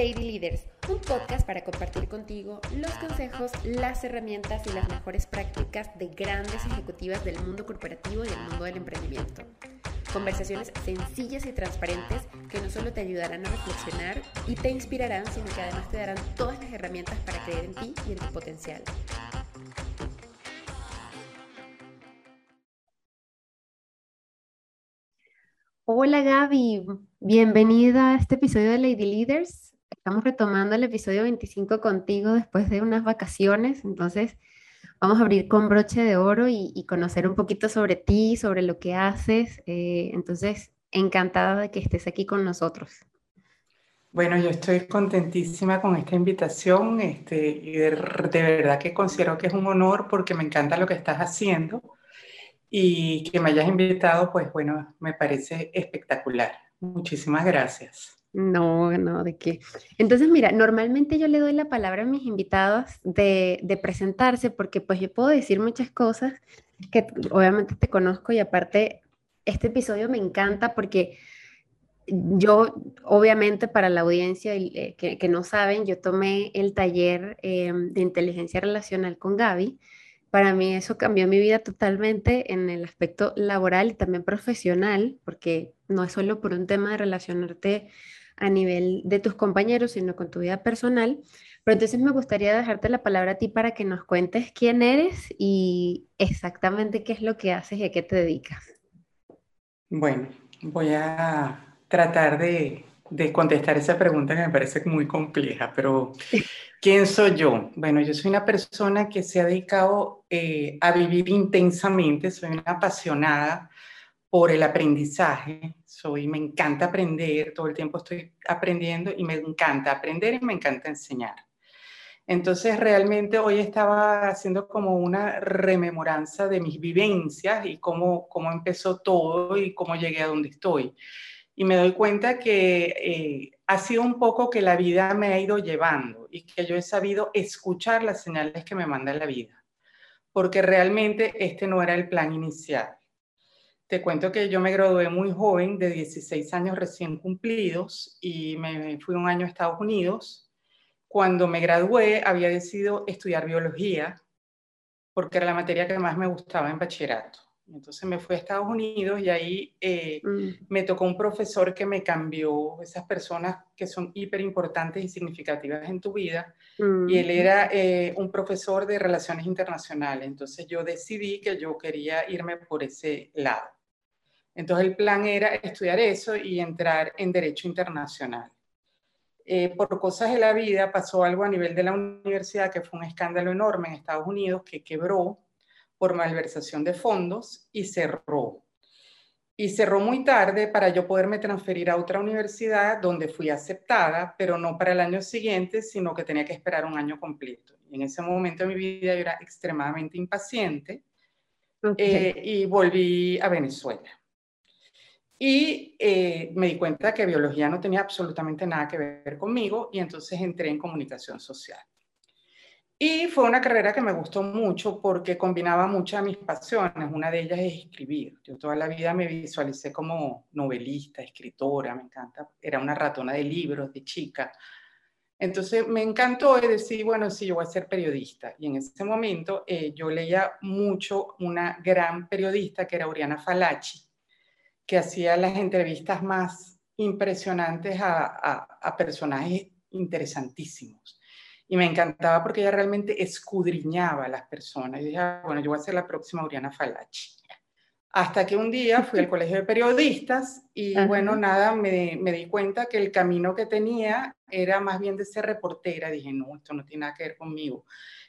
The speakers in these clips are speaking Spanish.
Lady Leaders, un podcast para compartir contigo los consejos, las herramientas y las mejores prácticas de grandes ejecutivas del mundo corporativo y del mundo del emprendimiento. Conversaciones sencillas y transparentes que no solo te ayudarán a reflexionar y te inspirarán, sino que además te darán todas las herramientas para creer en ti y en tu potencial. Hola Gaby, bienvenida a este episodio de Lady Leaders. Estamos retomando el episodio 25 contigo después de unas vacaciones, entonces vamos a abrir con broche de oro y, conocer un poquito sobre ti, sobre lo que haces. Eh, entonces, encantada de que estés aquí con nosotros. Bueno, yo estoy contentísima con esta invitación este, y de verdad que considero que es un honor porque me encanta lo que estás haciendo y que me hayas invitado, pues bueno, me parece espectacular. Muchísimas gracias. No, no, de qué. Entonces, mira, normalmente yo le doy la palabra a mis invitados de, presentarse porque pues yo puedo decir muchas cosas que obviamente te conozco y aparte este episodio me encanta porque yo, obviamente para la audiencia eh, que, que, no saben, yo tomé el taller eh, de inteligencia relacional con Gaby para mí eso cambió mi vida totalmente en el aspecto laboral y también profesional, porque no es solo por un tema de relacionarte a nivel de tus compañeros, sino con tu vida personal. Pero entonces me gustaría dejarte la palabra a ti para que nos cuentes quién eres y exactamente qué es lo que haces y a qué te dedicas. Bueno, voy a tratar de, de contestar esa pregunta que me parece muy compleja, pero ¿Quién soy yo? Bueno, yo soy una persona que se ha dedicado eh, a vivir intensamente, soy una apasionada por el aprendizaje, soy, me encanta aprender, todo el tiempo estoy aprendiendo y me encanta aprender y me encanta enseñar. Entonces, realmente hoy estaba haciendo como una rememoranza de mis vivencias y cómo, cómo empezó todo y cómo llegué a donde estoy. Y me doy cuenta que eh, ha sido un poco que la vida me ha ido llevando y que yo he sabido escuchar las señales que me manda la vida, porque realmente este no era el plan inicial. Te cuento que yo me gradué muy joven, de 16 años recién cumplidos, y me fui un año a Estados Unidos. Cuando me gradué había decidido estudiar biología, porque era la materia que más me gustaba en bachillerato. Entonces me fui a Estados Unidos y ahí eh, mm. me tocó un profesor que me cambió, esas personas que son hiper importantes y significativas en tu vida. Y él mm. era eh, un profesor de relaciones internacionales. Entonces yo decidí que yo quería irme por ese lado. Entonces el plan era estudiar eso y entrar en derecho internacional. Eh, por cosas de la vida pasó algo a nivel de la universidad que fue un escándalo enorme en Estados Unidos que quebró por malversación de fondos y cerró. Y cerró muy tarde para yo poderme transferir a otra universidad donde fui aceptada, pero no para el año siguiente, sino que tenía que esperar un año completo. Y en ese momento de mi vida yo era extremadamente impaciente eh, y volví a Venezuela. Y eh, me di cuenta que biología no tenía absolutamente nada que ver conmigo y entonces entré en comunicación social. Y fue una carrera que me gustó mucho porque combinaba muchas de mis pasiones. Una de ellas es escribir. Yo toda la vida me visualicé como novelista, escritora, me encanta. Era una ratona de libros de chica. Entonces me encantó decir, bueno, sí, yo voy a ser periodista. Y en ese momento eh, yo leía mucho una gran periodista que era Oriana Falachi, que hacía las entrevistas más impresionantes a, a, a personajes interesantísimos y me encantaba porque ella realmente escudriñaba a las personas. Y dije, ah, bueno, yo voy a ser la próxima Oriana Falachi. Hasta que un día fui al colegio de periodistas y bueno, nada, me, me, di cuenta que el camino que tenía era más bien de ser reportera. Dije, no, esto no tiene nada que ver conmigo.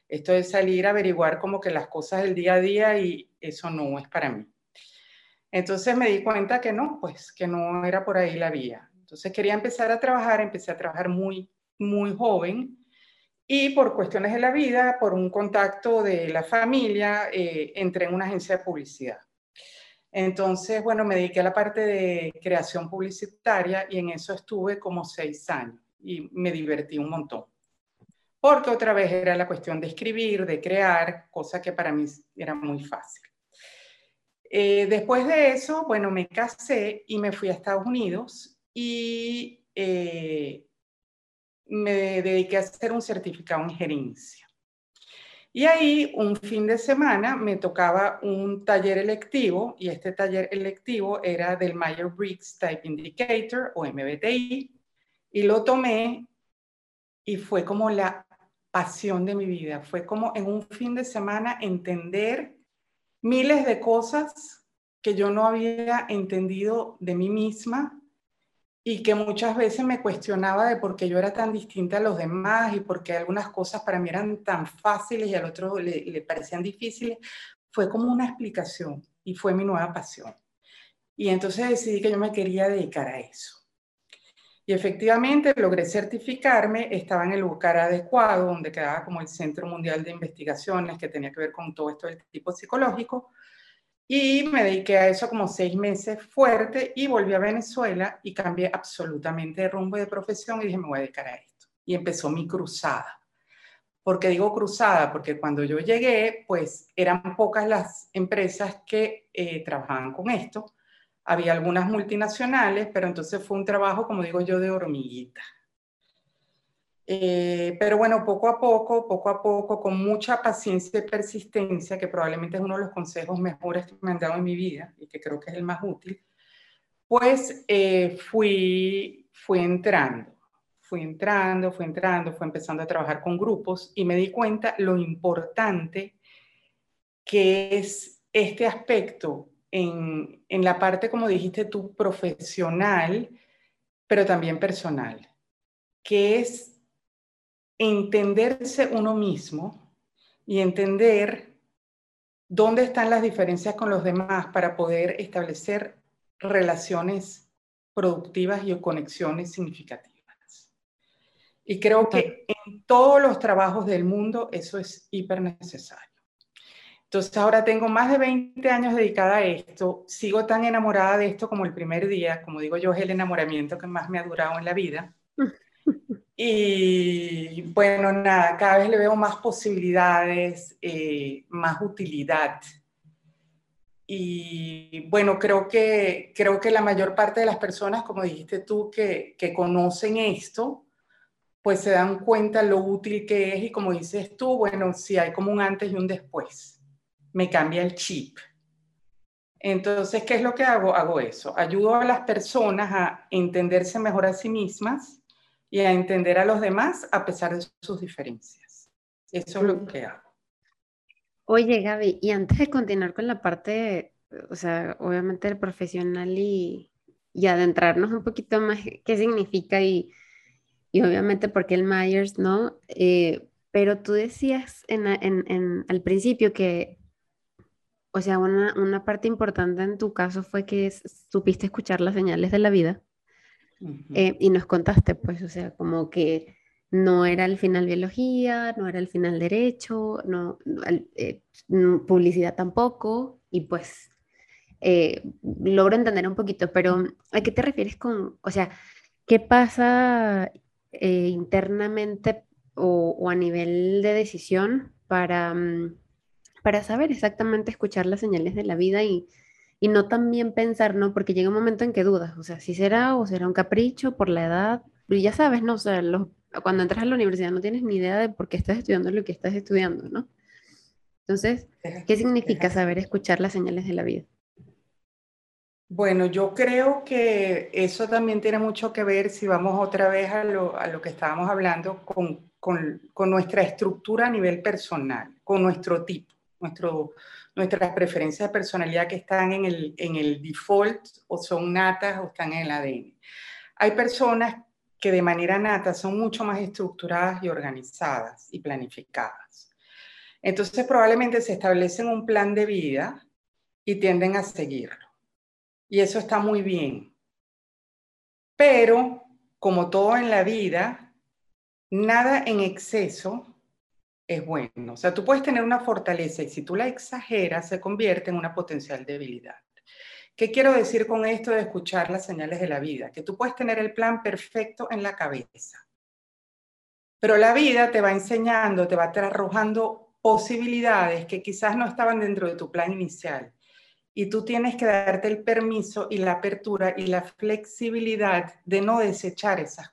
Esto es salir a averiguar como que las cosas del día a día y eso no es para mí. Entonces me di cuenta que no, pues que no era por ahí la vía. Entonces quería empezar a trabajar, empecé a trabajar muy, muy joven y por cuestiones de la vida, por un contacto de la familia, eh, entré en una agencia de publicidad. Entonces, bueno, me dediqué a la parte de creación publicitaria y en eso estuve como seis años y me divertí un montón. Porque otra vez era la cuestión de escribir, de crear, cosa que para mí era muy fácil. Eh, después de eso, bueno, me casé y me fui a Estados Unidos y eh, me dediqué a hacer un certificado en gerencia. Y ahí un fin de semana me tocaba un taller electivo y este taller electivo era del Myers-Briggs Type Indicator o MBTI y lo tomé y fue como la pasión de mi vida. Fue como en un fin de semana entender miles de cosas que yo no había entendido de mí misma y que muchas veces me cuestionaba de por qué yo era tan distinta a los demás y por qué algunas cosas para mí eran tan fáciles y al otro le, le parecían difíciles, fue como una explicación y fue mi nueva pasión. Y entonces decidí que yo me quería dedicar a eso. Y efectivamente logré certificarme, estaba en el lugar adecuado, donde quedaba como el Centro Mundial de Investigaciones, que tenía que ver con todo esto del tipo psicológico, y me dediqué a eso como seis meses fuerte y volví a Venezuela y cambié absolutamente de rumbo de profesión y dije, me voy a dedicar a esto. Y empezó mi cruzada. ¿Por qué digo cruzada? Porque cuando yo llegué, pues eran pocas las empresas que eh, trabajaban con esto. Había algunas multinacionales, pero entonces fue un trabajo, como digo yo, de hormiguita. Eh, pero bueno, poco a poco, poco a poco, con mucha paciencia y persistencia, que probablemente es uno de los consejos mejores que me han dado en mi vida y que creo que es el más útil, pues eh, fui, fui entrando, fui entrando, fui entrando, fui empezando a trabajar con grupos y me di cuenta lo importante que es este aspecto en, en la parte, como dijiste tú, profesional, pero también personal, que es entenderse uno mismo y entender dónde están las diferencias con los demás para poder establecer relaciones productivas y conexiones significativas. Y creo que en todos los trabajos del mundo eso es hiper necesario. Entonces ahora tengo más de 20 años dedicada a esto, sigo tan enamorada de esto como el primer día, como digo yo, es el enamoramiento que más me ha durado en la vida. Y bueno, nada, cada vez le veo más posibilidades, eh, más utilidad. Y bueno, creo que, creo que la mayor parte de las personas, como dijiste tú, que, que conocen esto, pues se dan cuenta lo útil que es y como dices tú, bueno, si hay como un antes y un después, me cambia el chip. Entonces, ¿qué es lo que hago? Hago eso. Ayudo a las personas a entenderse mejor a sí mismas y a entender a los demás a pesar de sus diferencias. Eso es lo que hago. Oye, Gaby, y antes de continuar con la parte, o sea, obviamente el profesional y, y adentrarnos un poquito más qué significa y, y obviamente por qué el Myers, ¿no? Eh, pero tú decías en, en, en, al principio que, o sea, una, una parte importante en tu caso fue que supiste escuchar las señales de la vida. Eh, y nos contaste, pues, o sea, como que no era el final biología, no era el final derecho, no, eh, publicidad tampoco, y pues eh, logro entender un poquito, pero ¿a qué te refieres con, o sea, qué pasa internamente o, a nivel de decisión para, mm, para saber exactamente escuchar las señales de la vida y y no también pensar, ¿no? Porque llega un momento en que dudas, o sea, si será o será un capricho por la edad, y ya sabes, ¿no? O sea, cuando entras a la universidad no tienes ni idea de por qué estás estudiando lo que estás estudiando, ¿no? Entonces, ¿qué significa saber escuchar las señales de la vida? Bueno, yo creo que eso también tiene mucho que ver, si vamos otra vez a lo, a lo que estábamos hablando, con, con, con nuestra estructura a nivel personal, con nuestro tipo, nuestro, nuestras preferencias de personalidad que están en el, en el default o son natas o están en el ADN. Hay personas que de manera nata son mucho más estructuradas y organizadas y planificadas. Entonces probablemente se establecen un plan de vida y tienden a seguirlo. Y eso está muy bien. Pero, como todo en la vida, nada en exceso es bueno. O sea, tú puedes tener una fortaleza y si tú la exageras, se convierte en una potencial debilidad. ¿Qué quiero decir con esto de escuchar las señales de la vida? Que tú puedes tener el plan perfecto en la cabeza, pero la vida te va enseñando, te va arrojando posibilidades que quizás no estaban dentro de tu plan inicial. Y tú tienes que darte el permiso y la apertura y la flexibilidad de no desechar esas.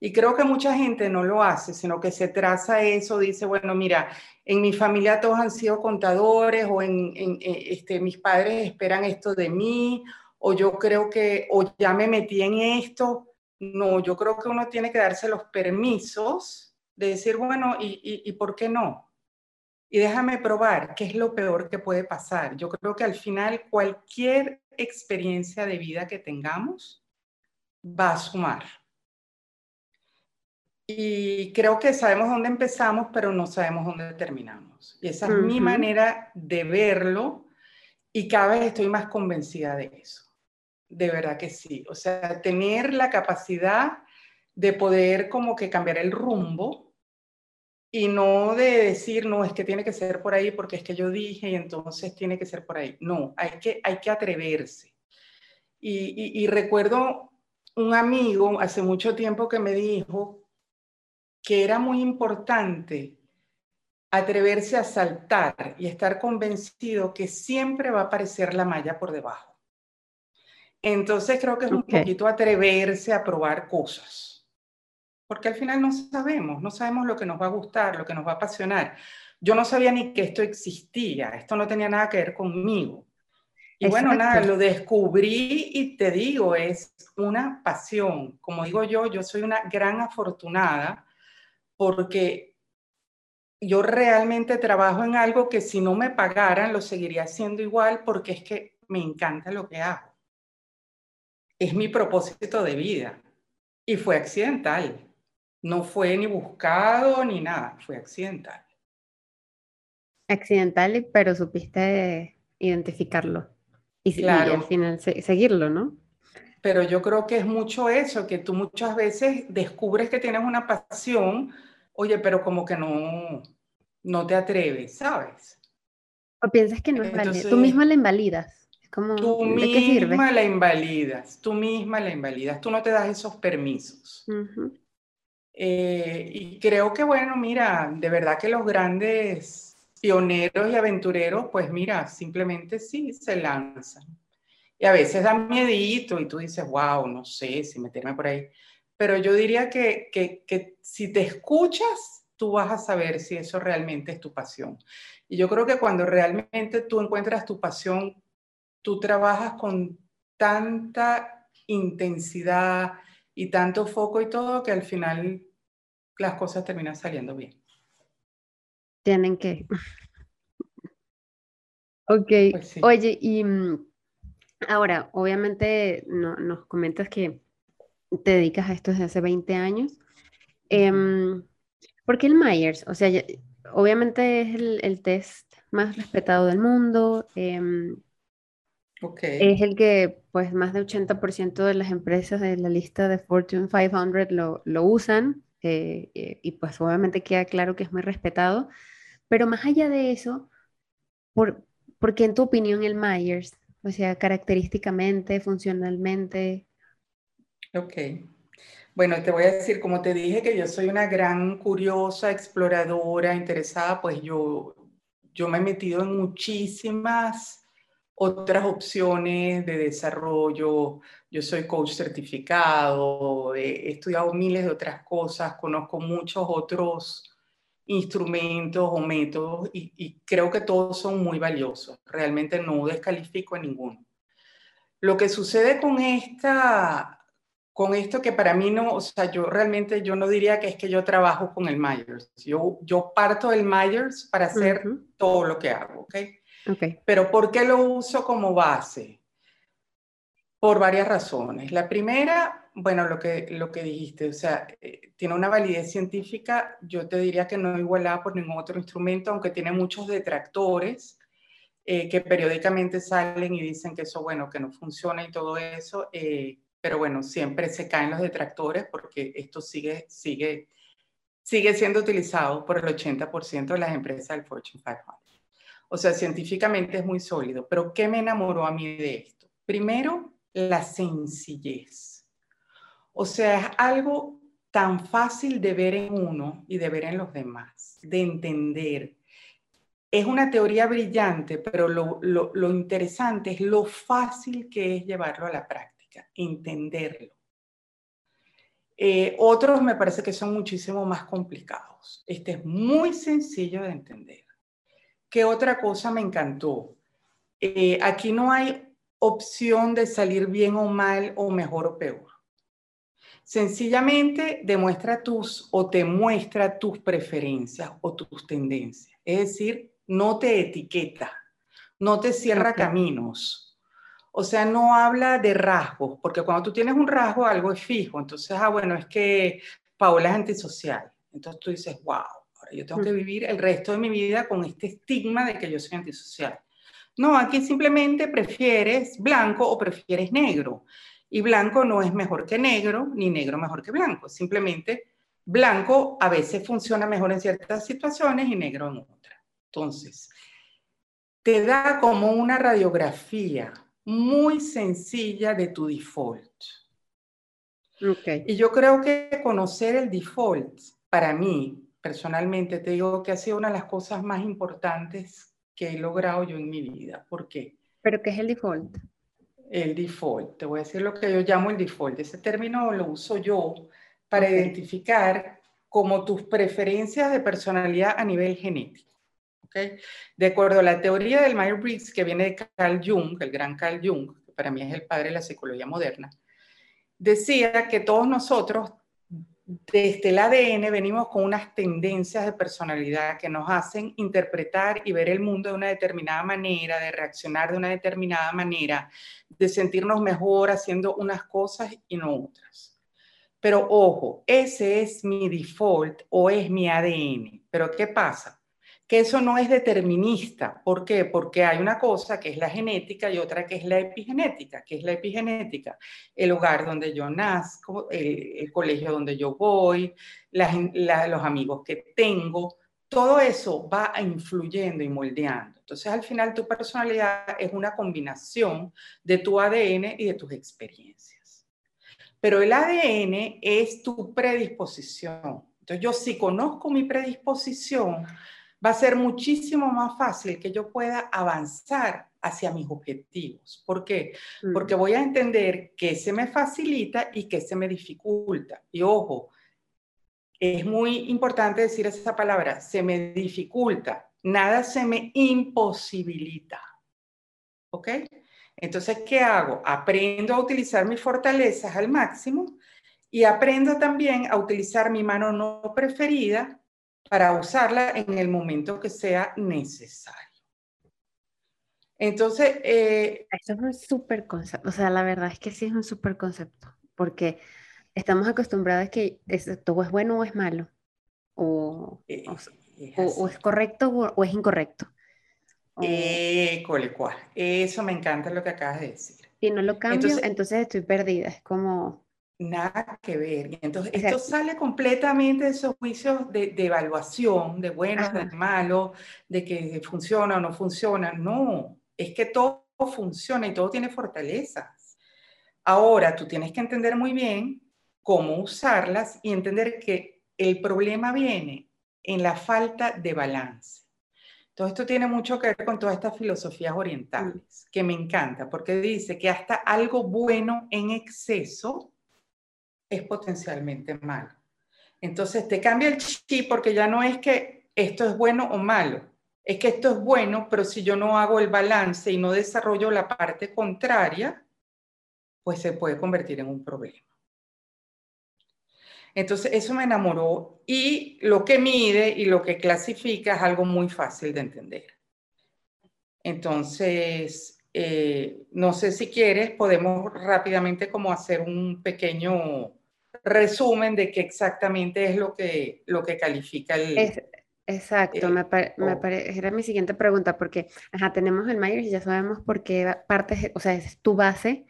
Y creo que mucha gente no lo hace, sino que se traza eso, dice, bueno, mira, en mi familia todos han sido contadores o en, este, mis padres esperan esto de mí o yo creo que, o ya me metí en esto. No, yo creo que uno tiene que darse los permisos de decir, bueno, ¿y, y por qué no? Y déjame probar qué es lo peor que puede pasar. Yo creo que al final cualquier experiencia de vida que tengamos va a sumar. Y creo que sabemos dónde empezamos, pero no sabemos dónde terminamos. Y esa es mi manera de verlo y cada vez estoy más convencida de eso. De verdad que sí. O sea, tener la capacidad de poder como que cambiar el rumbo y no de decir, no, es que tiene que ser por ahí porque es que yo dije y entonces tiene que ser por ahí. No, hay que, hay que atreverse. Y, y recuerdo un amigo hace mucho tiempo que me dijo que era muy importante atreverse a saltar y estar convencido que siempre va a aparecer la malla por debajo. Entonces creo que es un poquito atreverse a probar cosas, porque al final no sabemos, no sabemos lo que nos va a gustar, lo que nos va a apasionar. Yo no sabía ni que esto existía, esto no tenía nada que ver conmigo. Y bueno, nada, lo descubrí y te digo, es una pasión. Como digo yo, yo soy una gran afortunada porque yo realmente trabajo en algo que si no me pagaran lo seguiría haciendo igual porque es que me encanta lo que hago. Es mi propósito de vida y fue accidental. No fue ni buscado ni nada, fue accidental. Accidental, pero supiste identificarlo y, al final seguirlo, ¿no? Pero yo creo que es mucho eso, que tú muchas veces descubres que tienes una pasión, oye, pero como que no, no te atreves, ¿sabes? O piensas que no es válido. Tú misma la invalidas. como, tú misma la invalidas, tú misma la invalidas, tú no te das esos permisos. Eh, y creo que, bueno, mira, de verdad que los grandes pioneros y aventureros, pues mira, simplemente sí, se lanzan. Y a veces da miedito y tú dices, wow, no sé si meterme por ahí. Pero yo diría que, que, que si te escuchas, tú vas a saber si eso realmente es tu pasión. Y yo creo que cuando realmente tú encuentras tu pasión, tú trabajas con tanta intensidad y tanto foco y todo que al final las cosas terminan saliendo bien tienen que. ok, pues oye, y mm, ahora, obviamente no, nos comentas que te dedicas a esto desde hace 20 años. Em, ¿Por qué el Myers? O sea, obviamente es el, test más respetado del mundo. Em, okay. Es el que, pues, más de 80% de las empresas de la lista de Fortune 500 lo, lo usan. Eh, eh, y pues obviamente queda claro que es muy respetado. Pero más allá de eso, por, qué en tu opinión el Myers? O sea, característicamente, funcionalmente. Ok. Bueno, te voy a decir, como te dije que yo soy una gran curiosa, exploradora, interesada, pues yo, yo me he metido en muchísimas otras opciones de desarrollo. Yo soy coach certificado, he estudiado miles de otras cosas, conozco muchos otros instrumentos o métodos y, creo que todos son muy valiosos. Realmente no descalifico a ninguno. Lo que sucede con esta, con esto que para mí no, o sea, yo realmente yo no diría que es que yo trabajo con el Myers. Yo, yo parto del Myers para hacer todo lo que hago, ¿ok? Okay. Pero ¿por qué lo uso como base? Por varias razones. La primera, bueno, lo que, lo que dijiste, o sea, eh, tiene una validez científica, yo te diría que no igualada por ningún otro instrumento, aunque tiene muchos detractores eh, que periódicamente salen y dicen que eso, bueno, que no funciona y todo eso, eh, pero bueno, siempre se caen los detractores porque esto sigue, sigue, sigue siendo utilizado por el 80% de las empresas del Fortune 500. O sea, científicamente es muy sólido, pero ¿qué me enamoró a mí de esto? Primero, la sencillez o sea, es algo tan fácil de ver en uno y de ver en los demás, de entender. Es una teoría brillante, pero lo, interesante es lo fácil que es llevarlo a la práctica, entenderlo. Eh, otros me parece que son muchísimo más complicados. Este es muy sencillo de entender. ¿Qué otra cosa me encantó? Eh, aquí no hay opción de salir bien o mal o mejor o peor. Sencillamente demuestra tus o te muestra tus preferencias o tus tendencias. Es decir, no te etiqueta, no te cierra caminos. O sea, no habla de rasgos, porque cuando tú tienes un rasgo, algo es fijo. Entonces, ah, bueno, es que Paola es antisocial. Entonces tú dices, wow, ahora yo tengo que vivir el resto de mi vida con este estigma de que yo soy antisocial. No, aquí simplemente prefieres blanco o prefieres negro. Y blanco no es mejor que negro, ni negro mejor que blanco. Simplemente blanco a veces funciona mejor en ciertas situaciones y negro en otras. Entonces, te da como una radiografía muy sencilla de tu default. Okay. Y yo creo que conocer el default, para mí, personalmente, te digo que ha sido una de las cosas más importantes que he logrado yo en mi vida. ¿Por qué? ¿Pero qué es el default? el default. Te voy a decir lo que yo llamo el default. Ese término lo uso yo para identificar como tus preferencias de personalidad a nivel genético. De acuerdo a la teoría del Myers-Briggs que viene de Carl Jung, el gran Carl Jung, que para mí es el padre de la psicología moderna, decía que todos nosotros desde el ADN venimos con unas tendencias de personalidad que nos hacen interpretar y ver el mundo de una determinada manera, de reaccionar de una determinada manera, de sentirnos mejor haciendo unas cosas y no otras. Pero ojo, ese es mi default o es mi ADN. Pero ¿qué pasa? Que eso no es determinista. ¿Por qué? Porque hay una cosa que es la genética y otra que es la epigenética. ¿Qué es la epigenética? El lugar donde yo nazco, el, colegio donde yo voy, los amigos que tengo, todo eso va influyendo y moldeando. Entonces, al final, tu personalidad es una combinación de tu ADN y de tus experiencias. Pero el ADN es tu predisposición. Entonces, yo si conozco mi predisposición, va a ser muchísimo más fácil que yo pueda avanzar hacia mis objetivos. ¿Por qué? Mm. Porque voy a entender qué se me facilita y qué se me dificulta. Y ojo, es muy importante decir esa palabra, se me dificulta, nada se me imposibilita. ¿Ok? Entonces, ¿qué hago? Aprendo a utilizar mis fortalezas al máximo y aprendo también a utilizar mi mano no preferida para usarla en el momento que sea necesario. Entonces... Eh, Eso es un súper concepto, o sea, la verdad es que sí es un súper concepto, porque estamos acostumbrados a que todo es bueno o es malo, o, eh, o, es, correcto o, es incorrecto. Eh, cole, Eso me encanta lo que acabas de decir. Si no lo cambio, entonces estoy perdida. Es como, Nada que ver. Entonces, esto sale completamente de esos juicios de, evaluación, de bueno, de malo, de que funciona o no funciona. No, es que todo funciona y todo tiene fortalezas. Ahora, tú tienes que entender muy bien cómo usarlas y entender que el problema viene en la falta de balance. Todo esto tiene mucho que ver con todas estas filosofías orientales, que me encanta, porque dice que hasta algo bueno en exceso es potencialmente malo. Entonces te cambia el chip porque ya no es que esto es bueno o malo, es que esto es bueno, pero si yo no hago el balance y no desarrollo la parte contraria, pues se puede convertir en un problema. Entonces eso me enamoró y lo que mide y lo que clasifica es algo muy fácil de entender. Entonces, eh, no sé si quieres, podemos rápidamente como hacer un pequeño resumen de qué exactamente es lo que, lo que califica el... exacto, me, era mi siguiente pregunta, porque ajá, tenemos el Myers y ya sabemos por qué parte, o sea, es tu base,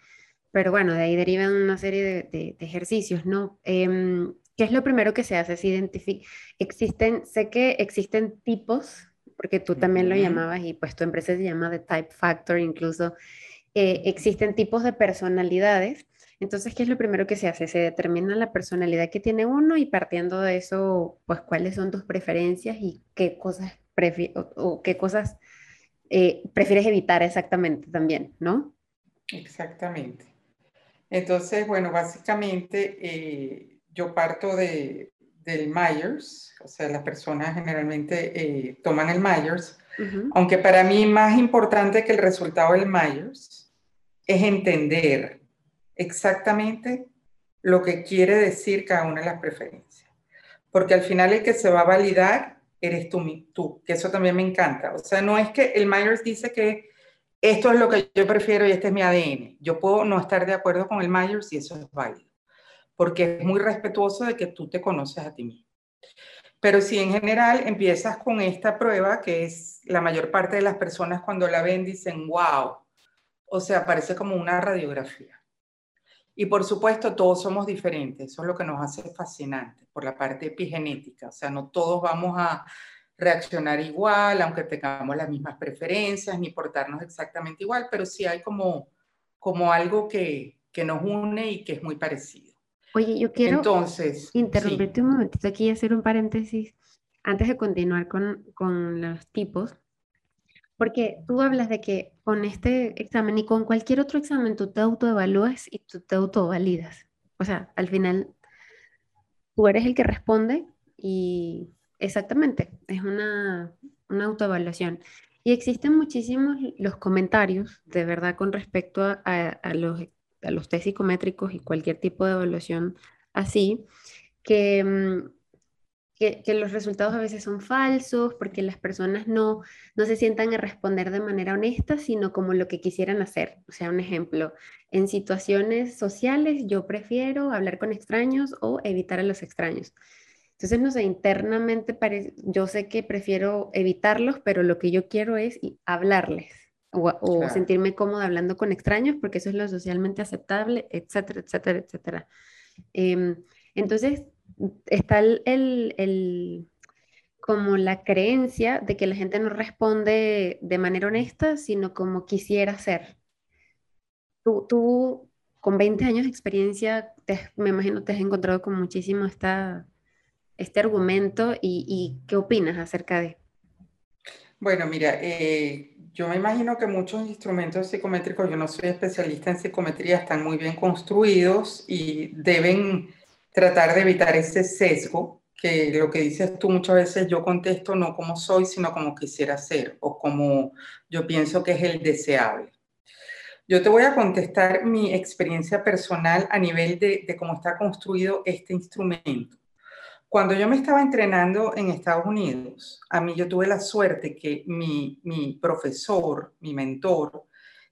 pero bueno, de ahí derivan una serie de, ejercicios, ¿no? Em, ¿Qué es lo primero que se hace? Se identifica, existen, sé que existen tipos, porque tú también lo llamabas y pues tu empresa se llama The Type Factor, incluso eh, existen tipos de personalidades entonces, ¿qué es lo primero que se hace? Se determina la personalidad que tiene uno y partiendo de eso, pues cuáles son tus preferencias y qué cosas, o, qué cosas eh, prefieres evitar exactamente también, ¿no? Exactamente. Entonces, bueno, básicamente, eh, yo parto de, del Myers, o sea, las personas generalmente eh, toman el Myers, aunque para mí más importante que el resultado del Myers es entender exactamente lo que quiere decir cada una de las preferencias. Porque al final el que se va a validar eres tú, tú, que eso también me encanta. O sea, no es que el Myers dice que esto es lo que yo prefiero y este es mi ADN. Yo puedo no estar de acuerdo con el Myers y eso es válido, porque es muy respetuoso de que tú te conoces a ti mismo. Pero si en general empiezas con esta prueba, que es la mayor parte de las personas cuando la ven dicen, wow, o sea, parece como una radiografía. Y por supuesto, todos somos diferentes, eso es lo que nos hace fascinantes por la parte epigenética, o sea, no todos vamos a reaccionar igual, aunque tengamos las mismas preferencias, ni portarnos exactamente igual, pero sí hay como, como algo que, que nos une y que es muy parecido. Oye, yo quiero Entonces, interrumpirte un momentito aquí y hacer un paréntesis antes de continuar con, con los tipos, porque tú hablas de que con este examen y con cualquier otro examen tú te autoevalúas y tú te autovalidas. O sea, al final tú eres el que responde y exactamente, es una, una autoevaluación. Y existen muchísimos los comentarios, de verdad, con respecto a, los a los test psicométricos y cualquier tipo de evaluación así, que, mm, que, que, los resultados a veces son falsos porque las personas no, no se sientan a responder de manera honesta, sino como lo que quisieran hacer. O sea, un ejemplo, en situaciones sociales yo prefiero hablar con extraños o evitar a los extraños. Entonces, no sé, internamente yo sé que prefiero evitarlos, pero lo que yo quiero es hablarles o, sentirme cómoda hablando con extraños porque eso es lo socialmente aceptable, etcétera, etcétera, etcétera. Em, entonces, está el, el, como la creencia de que la gente no responde de manera honesta, sino como quisiera ser. Tú, tú con 20 años de experiencia, me imagino te has encontrado con muchísimo esta, este argumento y, y ¿qué opinas acerca de? Bueno, mira, eh, yo me imagino que muchos instrumentos psicométricos, yo no soy especialista en psicometría, están muy bien construidos y deben tratar de evitar ese sesgo, que lo que dices tú muchas veces yo contesto no como soy, sino como quisiera ser o como yo pienso que es el deseable. Yo te voy a contestar mi experiencia personal a nivel de, de cómo está construido este instrumento. Cuando yo me estaba entrenando en Estados Unidos, a mí yo tuve la suerte que mi, mi profesor, mi mentor,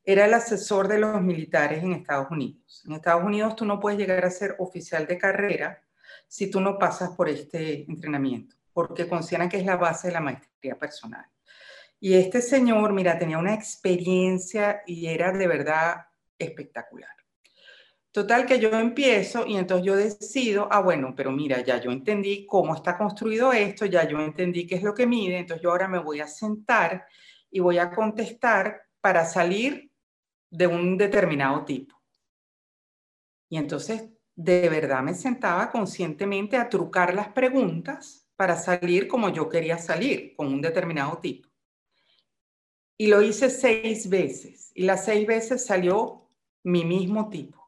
era el asesor de los militares en Estados Unidos. En Estados Unidos tú no puedes llegar a ser oficial de carrera si tú no pasas por este entrenamiento, porque consideran que es la base de la maestría personal. Y este señor, mira, tenía una experiencia y era de verdad espectacular. Total que yo empiezo y entonces yo decido, ah, bueno, pero mira, ya yo entendí cómo está construido esto, ya yo entendí qué es lo que mide, entonces yo ahora me voy a sentar y voy a contestar para salir de un determinado tipo. Y entonces de verdad me sentaba conscientemente a trucar las preguntas para salir como yo quería salir, con un determinado tipo. Y lo hice seis veces y las seis veces salió mi mismo tipo.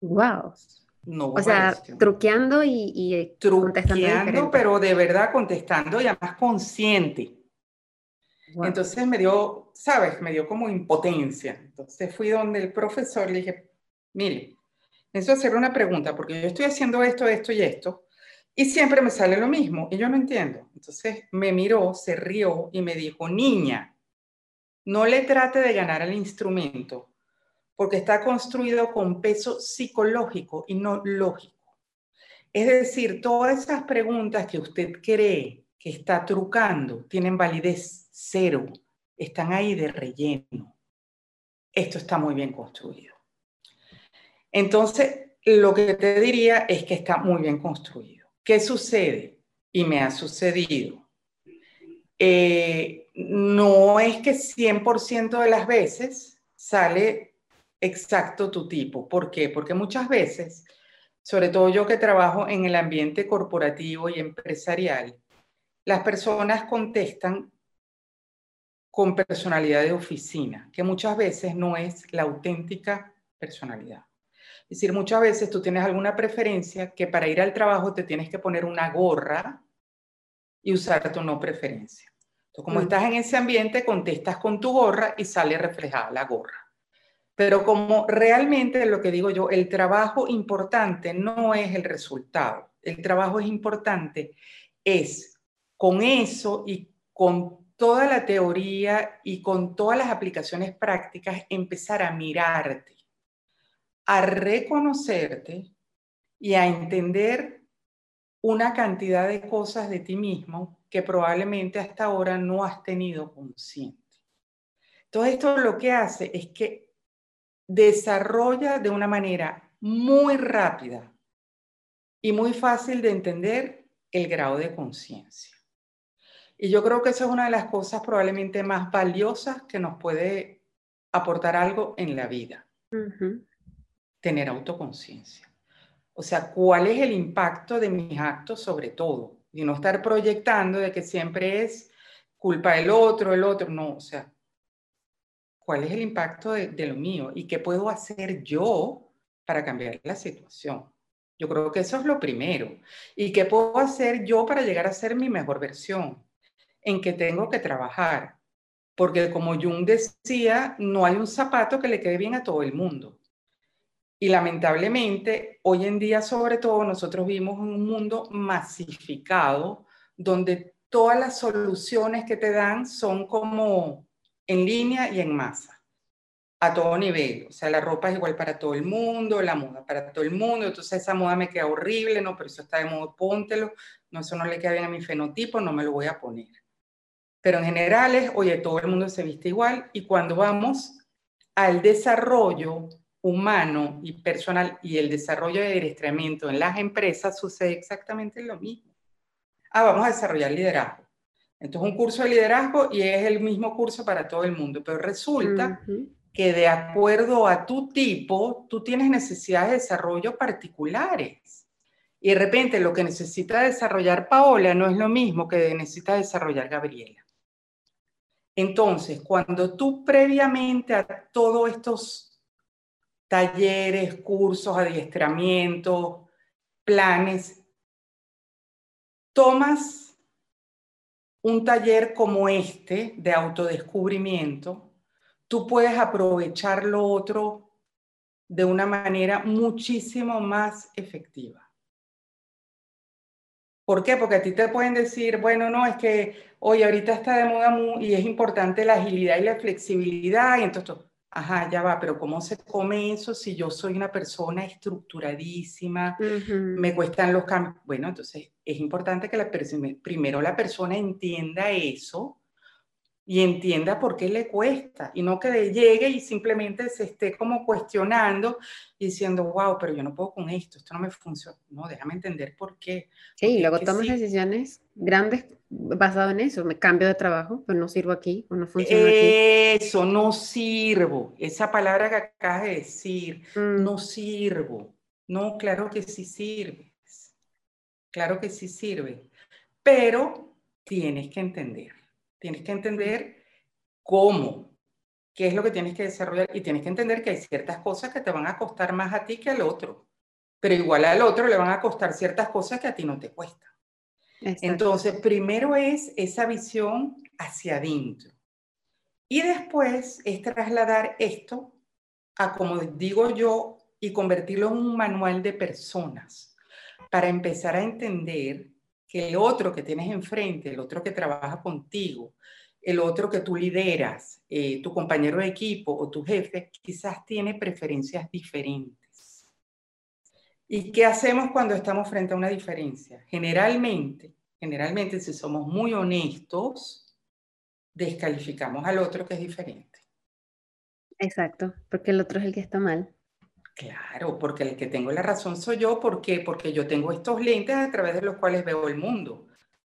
Wow. No, o sea, truqueando y, y truqueando, pero de verdad contestando y además consciente. Entonces me dio, sabes, me dio como impotencia. Entonces fui donde el profesor le dije, mire, necesito hacer una pregunta porque yo estoy haciendo esto, esto y esto y siempre me sale lo mismo y yo no entiendo. Entonces me miró, se rió y me dijo, niña, no le trate de ganar al instrumento porque está construido con peso psicológico y no lógico. Es decir, todas esas preguntas que usted cree que está trucando tienen validez cero, están ahí de relleno. Esto está muy bien construido. Entonces, lo que te diría es que está muy bien construido. ¿Qué sucede? Y me ha sucedido. Eh, no es que 100% de las veces sale exacto tu tipo. ¿Por qué? Porque muchas veces, sobre todo yo que trabajo en el ambiente corporativo y empresarial, las personas contestan con personalidad de oficina, que muchas veces no es la auténtica personalidad. Es decir, muchas veces tú tienes alguna preferencia que para ir al trabajo te tienes que poner una gorra y usar tu no preferencia. Entonces, como mm. estás en ese ambiente, contestas con tu gorra y sale reflejada la gorra. Pero como realmente lo que digo yo, el trabajo importante no es el resultado. El trabajo es importante, es con eso y con toda la teoría y con todas las aplicaciones prácticas empezar a mirarte a reconocerte y a entender una cantidad de cosas de ti mismo que probablemente hasta ahora no has tenido consciente. Todo esto lo que hace es que desarrolla de una manera muy rápida y muy fácil de entender el grado de conciencia. Y yo creo que esa es una de las cosas probablemente más valiosas que nos puede aportar algo en la vida tener autoconciencia. O sea, ¿cuál es el impacto de mis actos sobre todo? Y no estar proyectando de que siempre es culpa del otro, el otro, no, o sea, ¿cuál es el impacto de, de lo mío? ¿Y qué puedo hacer yo para cambiar la situación? Yo creo que eso es lo primero. ¿Y qué puedo hacer yo para llegar a ser mi mejor versión? ¿En qué tengo que trabajar? Porque como Jung decía, no hay un zapato que le quede bien a todo el mundo. Y lamentablemente, hoy en día, sobre todo, nosotros vivimos en un mundo masificado, donde todas las soluciones que te dan son como en línea y en masa, a todo nivel. O sea, la ropa es igual para todo el mundo, la moda para todo el mundo, entonces esa moda me queda horrible, no, pero eso está de modo, póntelo, no, eso no le queda bien a mi fenotipo, no me lo voy a poner. Pero en general es, oye, todo el mundo se viste igual y cuando vamos al desarrollo humano y personal y el desarrollo de adiestramiento en las empresas sucede exactamente lo mismo. Ah, vamos a desarrollar liderazgo. Entonces, un curso de liderazgo y es el mismo curso para todo el mundo, pero resulta que de acuerdo a tu tipo, tú tienes necesidades de desarrollo particulares. Y de repente lo que necesita desarrollar Paola no es lo mismo que necesita desarrollar Gabriela. Entonces, cuando tú previamente a todos estos talleres, cursos, adiestramientos, planes. Tomas un taller como este de autodescubrimiento, tú puedes aprovechar lo otro de una manera muchísimo más efectiva. ¿Por qué? Porque a ti te pueden decir, bueno, no, es que hoy ahorita está de moda y es importante la agilidad y la flexibilidad, y entonces Ajá, ya va, pero ¿cómo se come eso si yo soy una persona estructuradísima? Me cuestan los cambios. Bueno, entonces es importante que la primero la persona entienda eso y entienda por qué le cuesta y no que llegue y simplemente se esté como cuestionando y diciendo, wow, pero yo no puedo con esto, esto no me funciona. No, déjame entender por qué. Sí, luego tomas decisiones grandes basado en eso, me cambio de trabajo, pues no sirvo aquí o no funciona aquí. Eso, no sirvo. Esa palabra que acabas de decir, mm. no sirvo. No, claro que sí sirve. Claro que sí sirve. Pero tienes que entender. Tienes que entender cómo, qué es lo que tienes que desarrollar y tienes que entender que hay ciertas cosas que te van a costar más a ti que al otro. Pero igual al otro le van a costar ciertas cosas que a ti no te cuestan. Entonces, primero es esa visión hacia adentro. Y después es trasladar esto a, como digo yo, y convertirlo en un manual de personas para empezar a entender que el otro que tienes enfrente, el otro que trabaja contigo, el otro que tú lideras, eh, tu compañero de equipo o tu jefe, quizás tiene preferencias diferentes. ¿Y qué hacemos cuando estamos frente a una diferencia? Generalmente, generalmente si somos muy honestos, descalificamos al otro que es diferente. Exacto, porque el otro es el que está mal. Claro, porque el que tengo la razón soy yo, ¿por qué? Porque yo tengo estos lentes a través de los cuales veo el mundo.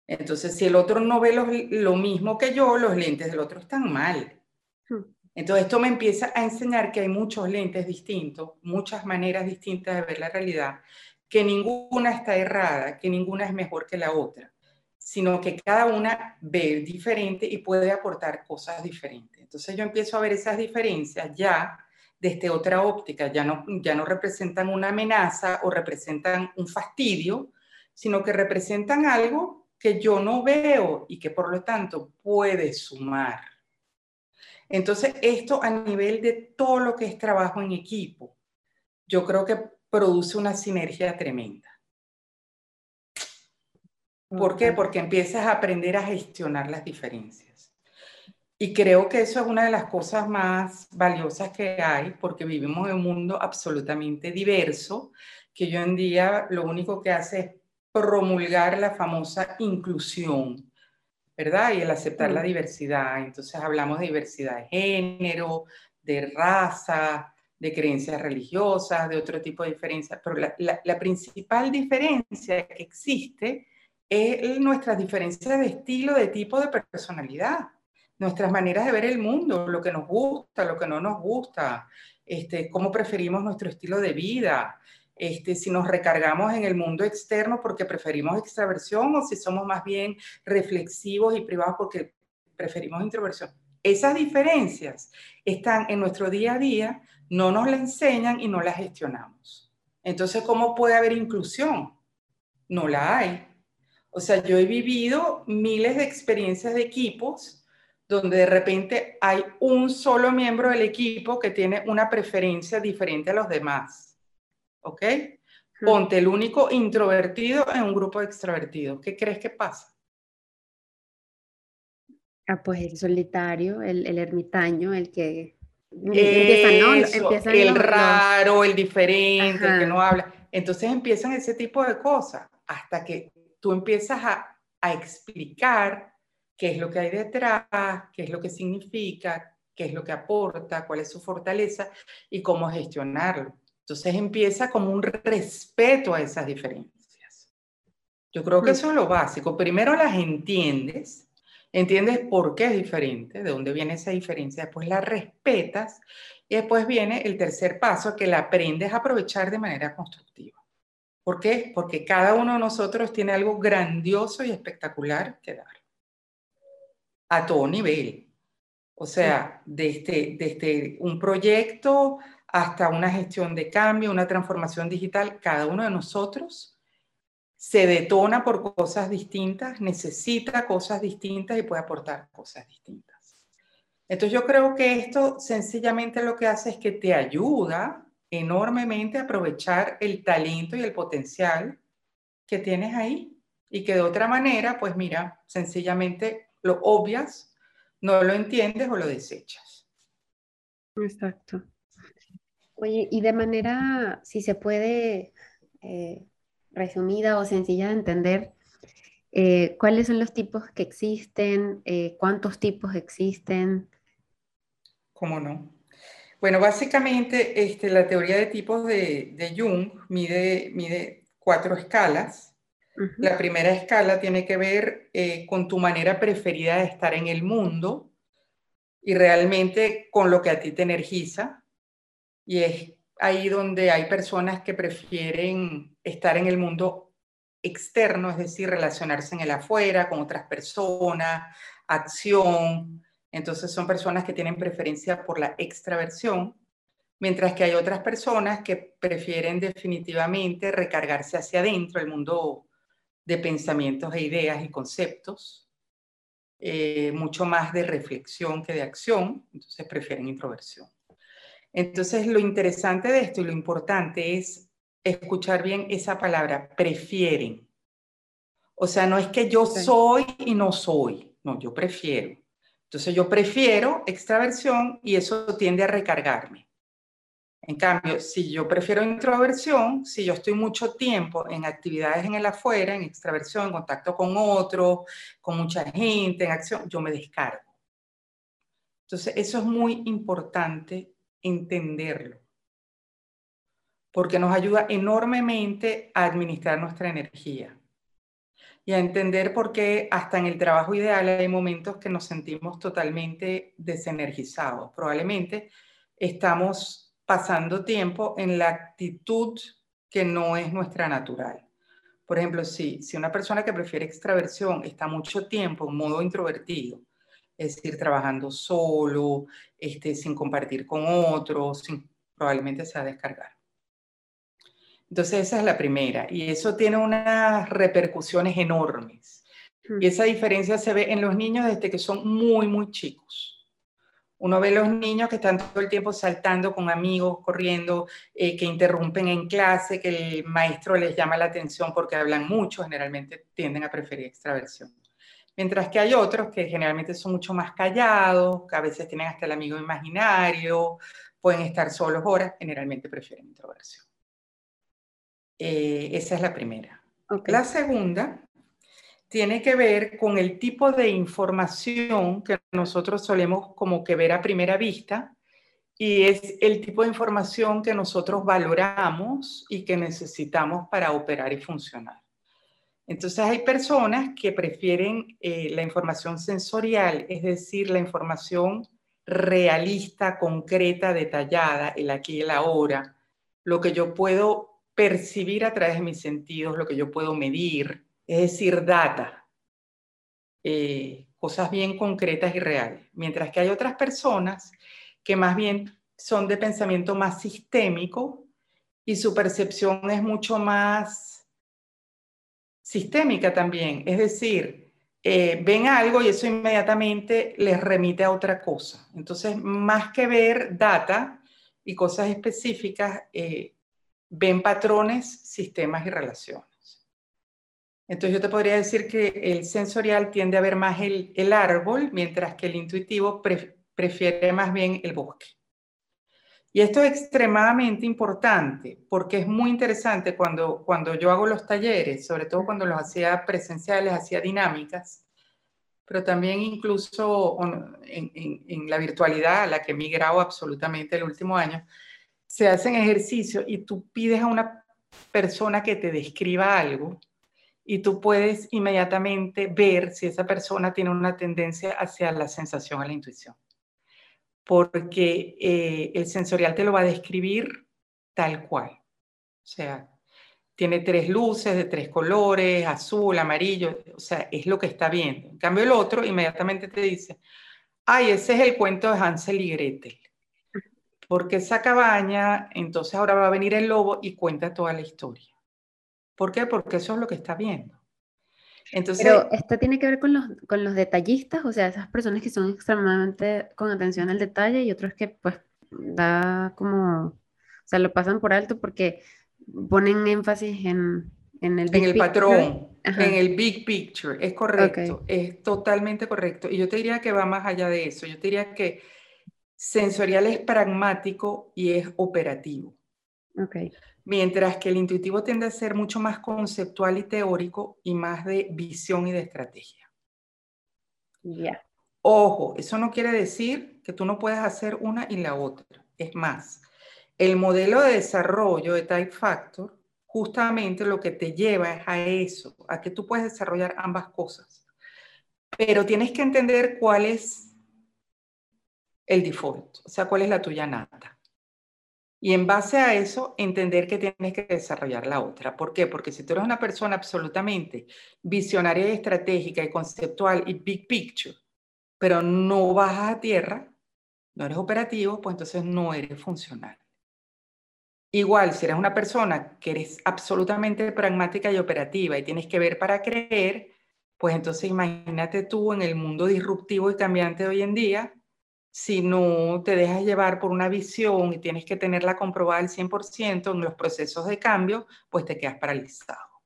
Entonces, si el otro no ve lo mismo que yo, los lentes del otro están mal. Hmm. Entonces, esto me empieza a enseñar que hay muchos lentes distintos, muchas maneras distintas de ver la realidad, que ninguna está errada, que ninguna es mejor que la otra, sino que cada una ve diferente y puede aportar cosas diferentes. Entonces, yo empiezo a ver esas diferencias ya desde otra óptica, ya no, ya no representan una amenaza o representan un fastidio, sino que representan algo que yo no veo y que por lo tanto puede sumar. Entonces, esto a nivel de todo lo que es trabajo en equipo, yo creo que produce una sinergia tremenda. ¿Por qué? Porque empiezas a aprender a gestionar las diferencias. Y creo que eso es una de las cosas más valiosas que hay, porque vivimos en un mundo absolutamente diverso, que hoy en día lo único que hace es promulgar la famosa inclusión, ¿verdad? Y el aceptar la diversidad. Entonces hablamos de diversidad de género, de raza, de creencias religiosas, de otro tipo de diferencias. Pero la, la principal diferencia que existe es nuestras diferencias de estilo, de tipo, de personalidad, nuestras maneras de ver el mundo, lo que nos gusta, lo que no nos gusta, este, cómo preferimos nuestro estilo de vida, este, si nos recargamos en el mundo externo porque preferimos extraversión o si somos más bien reflexivos y privados porque preferimos introversión. Esas diferencias están en nuestro día a día, no nos las enseñan y no las gestionamos. Entonces, ¿cómo puede haber inclusión? No la hay. O sea, yo he vivido miles de experiencias de equipos donde de repente hay un solo miembro del equipo que tiene una preferencia diferente a los demás. ¿Ok? Ponte el único introvertido en un grupo de extrovertidos. ¿Qué crees que pasa? Ah, pues el solitario, el, ermitaño, el que empieza, el raro, el diferente, el que no habla. Entonces empiezan ese tipo de cosas hasta que tú empiezas a, explicar qué es lo que hay detrás, qué es lo que significa, qué es lo que aporta, cuál es su fortaleza y cómo gestionarlo. Entonces empieza como un respeto a esas diferencias. Yo creo que eso es lo básico. Primero las entiendes, entiendes por qué es diferente, de dónde viene esa diferencia, después la respetas y después viene el tercer paso que la aprendes a aprovechar de manera constructiva. ¿Por qué? Porque cada uno de nosotros tiene algo grandioso y espectacular que dar. A todo nivel. O sea, desde, desde un proyecto hasta una gestión de cambio, una transformación digital, cada uno de nosotros se detona por cosas distintas, necesita cosas distintas y puede aportar cosas distintas. Entonces yo creo que esto sencillamente lo que hace es que te ayuda enormemente aprovechar el talento y el potencial que tienes ahí y que de otra manera, pues mira, sencillamente lo obvias, no lo entiendes o lo desechas. Exacto. Oye, y de manera, si se puede, eh, resumida o sencilla de entender, eh, ¿cuáles son los tipos que existen? Eh, ¿Cuántos tipos existen? ¿Cómo no? Bueno, básicamente este, la teoría de tipos de, Jung mide, mide cuatro escalas. La primera escala tiene que ver eh, con tu manera preferida de estar en el mundo y realmente con lo que a ti te energiza. Y es ahí donde hay personas que prefieren estar en el mundo externo, es decir, relacionarse en el afuera, con otras personas, acción, entonces son personas que tienen preferencia por la extraversión, mientras que hay otras personas que prefieren definitivamente recargarse hacia adentro, el mundo de pensamientos e ideas y conceptos, eh, mucho más de reflexión que de acción, entonces prefieren introversión. Entonces lo interesante de esto y lo importante es escuchar bien esa palabra, prefieren. O sea, no es que yo soy y no soy, no, yo prefiero. Entonces yo prefiero extraversión y eso tiende a recargarme. En cambio, si yo prefiero introversión, si yo estoy mucho tiempo en actividades en el afuera, en extraversión, en contacto con otros, con mucha gente, en acción, yo me descargo. Entonces, eso es muy importante entenderlo, porque nos ayuda enormemente a administrar nuestra energía y a entender por qué hasta en el trabajo ideal hay momentos que nos sentimos totalmente desenergizados. Probablemente estamos pasando tiempo en la actitud que no es nuestra natural. Por ejemplo, si, si una persona que prefiere extraversión está mucho tiempo en modo introvertido, es decir, trabajando solo, este, sin compartir con otros, probablemente se va a descargar. Entonces esa es la primera y eso tiene unas repercusiones enormes. Y esa diferencia se ve en los niños desde que son muy, muy chicos. Uno ve los niños que están todo el tiempo saltando con amigos, corriendo, eh, que interrumpen en clase, que el maestro les llama la atención porque hablan mucho, generalmente tienden a preferir extraversión. Mientras que hay otros que generalmente son mucho más callados, que a veces tienen hasta el amigo imaginario, pueden estar solos horas, generalmente prefieren introversión. Eh, esa es la primera. La segunda tiene que ver con el tipo de información que nosotros solemos como que ver a primera vista y es el tipo de información que nosotros valoramos y que necesitamos para operar y funcionar. Entonces hay personas que prefieren eh, la información sensorial, es decir, la información realista, concreta, detallada, el aquí y el ahora, lo que yo puedo percibir a través de mis sentidos, lo que yo puedo medir, es decir, data, eh, cosas bien concretas y reales. Mientras que hay otras personas que más bien son de pensamiento más sistémico y su percepción es mucho más sistémica también. Es decir, eh, ven algo y eso inmediatamente les remite a otra cosa. Entonces, más que ver data y cosas específicas, eh, ven patrones, sistemas y relaciones. Entonces yo te podría decir que el sensorial tiende a ver más el, árbol, mientras que el intuitivo prefiere más bien el bosque. Y esto es extremadamente importante porque es muy interesante cuando, cuando yo hago los talleres, sobre todo cuando los hacía presenciales, hacía dinámicas, pero también incluso en, en la virtualidad a la que he migrado absolutamente el último año, se hacen ejercicios y tú pides a una persona que te describa algo y tú puedes inmediatamente ver si esa persona tiene una tendencia hacia la sensación, a la intuición. Porque eh, el sensorial te lo va a describir tal cual. O sea, tiene tres luces de tres colores, azul, amarillo, o sea, es lo que está viendo. En cambio, el otro inmediatamente te dice, ay, ese es el cuento de Hansel y Gretel porque esa cabaña, entonces ahora va a venir el lobo y cuenta toda la historia. ¿Por qué? Porque eso es lo que está viendo. Entonces, Pero esto tiene que ver con los, con los detallistas, o sea, esas personas que son extremadamente con atención al detalle y otros que pues da como, o sea, lo pasan por alto porque ponen énfasis en, en el, en el patrón, en el big picture, es correcto, es totalmente correcto. Y yo te diría que va más allá de eso, yo te diría que Sensorial es pragmático y es operativo. Okay. Mientras que el intuitivo tiende a ser mucho más conceptual y teórico y más de visión y de estrategia. Ya. Ojo, eso no quiere decir que tú no puedas hacer una y la otra. Es más, el modelo de desarrollo de Type Factor justamente lo que te lleva es a eso, a que tú puedes desarrollar ambas cosas. Pero tienes que entender cuál es el default, o sea, cuál es la tuya nata. Y en base a eso, entender que tienes que desarrollar la otra. ¿Por qué? Porque si tú eres una persona absolutamente visionaria y estratégica y conceptual y big picture, pero no bajas a tierra, no eres operativo, pues entonces no eres funcional. Igual, si eres una persona que eres absolutamente pragmática y operativa y tienes que ver para creer, pues entonces imagínate tú en el mundo disruptivo y cambiante de hoy en día, si no te dejas llevar por una visión y tienes que tenerla comprobada al 100% en los procesos de cambio, pues te quedas paralizado.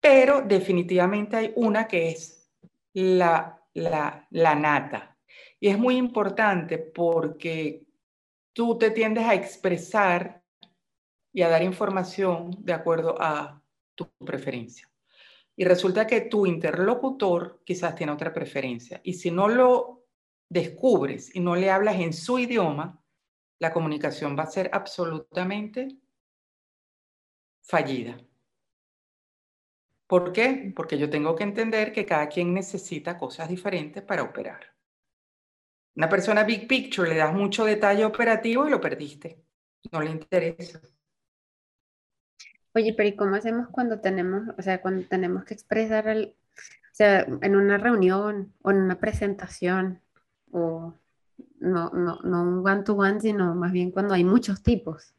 Pero definitivamente hay una que es la, la, la nata. Y es muy importante porque tú te tiendes a expresar y a dar información de acuerdo a tu preferencia. Y resulta que tu interlocutor quizás tiene otra preferencia. Y si no lo descubres y no le hablas en su idioma, la comunicación va a ser absolutamente fallida. ¿Por qué? Porque yo tengo que entender que cada quien necesita cosas diferentes para operar. Una persona big picture le das mucho detalle operativo y lo perdiste. No le interesa. Oye, pero ¿y cómo hacemos cuando tenemos, o sea, cuando tenemos que expresar O sea, en una reunión o en una presentación o no, no, no un one-to-one, sino más bien cuando hay muchos tipos.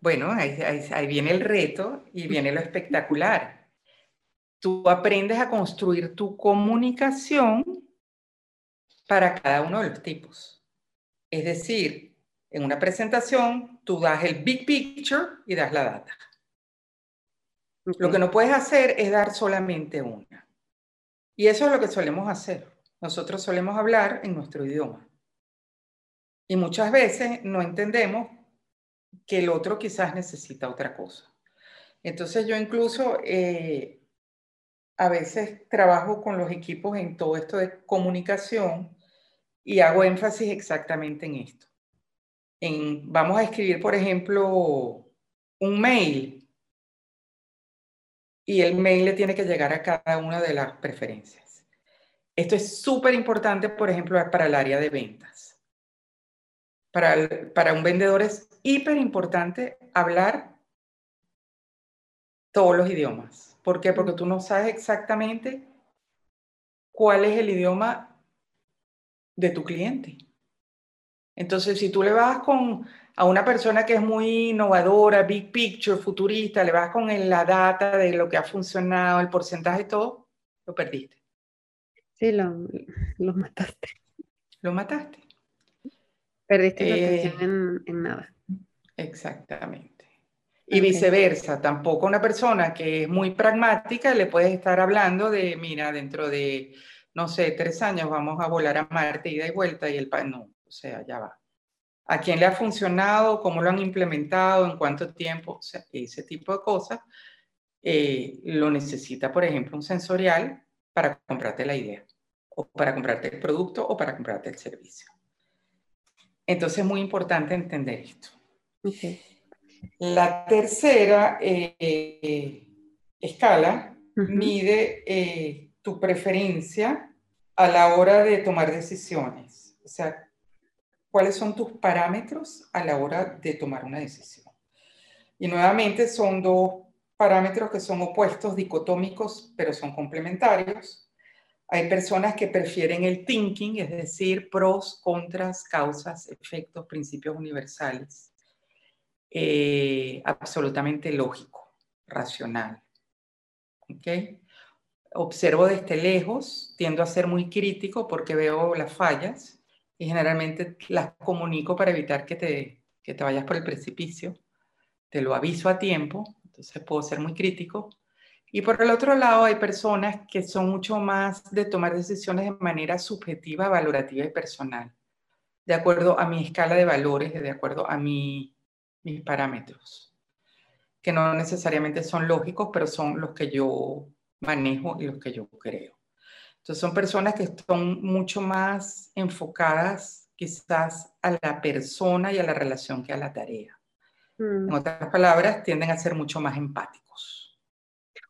Bueno, ahí, viene el reto y viene lo espectacular. Tú aprendes a construir tu comunicación para cada uno de los tipos. Es decir, en una presentación tú das el big picture y das la data. Lo que no puedes hacer es dar solamente una. Y eso es lo que solemos hacer. Nosotros solemos hablar en nuestro idioma. Y muchas veces no entendemos que el otro quizás necesita otra cosa. Entonces yo incluso eh, a veces trabajo con los equipos en todo esto de comunicación y hago énfasis exactamente en esto. Vamos a escribir, por ejemplo, un mail y el mail le tiene que llegar a cada una de las preferencias. Esto es súper importante, por ejemplo, para el área de ventas. Para, para un vendedor es hiper importante hablar todos los idiomas. ¿Por qué? Porque tú no sabes exactamente cuál es el idioma de tu cliente. Entonces, si tú le vas con a una persona que es muy innovadora, big picture, futurista, le vas con la data de lo que ha funcionado, el porcentaje todo, lo perdiste. Sí, lo, mataste. Lo mataste. Perdiste la atención eh, en, nada. Exactamente. Y viceversa, tampoco una persona que es muy pragmática le puedes estar hablando de, mira, dentro de, no sé, tres años vamos a volar a Marte, ida y vuelta, y el pan, no, o sea, ya va a quién le ha funcionado, cómo lo han implementado, en cuánto tiempo, o sea, ese tipo de cosas, eh, lo necesita, por ejemplo, un sensorial para comprarte la idea, o para comprarte el producto, o para comprarte el servicio. Entonces es muy importante entender esto. La tercera eh, escala mide eh, tu preferencia a la hora de tomar decisiones. O sea, cuáles son tus parámetros a la hora de tomar una decisión. Y nuevamente son dos parámetros que son opuestos, dicotómicos, pero son complementarios. Hay personas que prefieren el thinking, es decir, pros, contras, causas, efectos, principios universales. Eh, absolutamente lógico, racional. ¿Okay? Observo desde lejos, tiendo a ser muy crítico porque veo las fallas y generalmente las comunico para evitar que te, que te vayas por el precipicio. Te lo aviso a tiempo, entonces puedo ser muy crítico. Y por el otro lado, hay personas que son mucho más de tomar decisiones de manera subjetiva, valorativa y personal, de acuerdo a mi escala de valores, de acuerdo a mi, mis parámetros, que no necesariamente son lógicos, pero son los que yo manejo y los que yo creo. Entonces son personas que están mucho más enfocadas quizás a la persona y a la relación que a la tarea. Mm. En otras palabras, tienden a ser mucho más empáticos.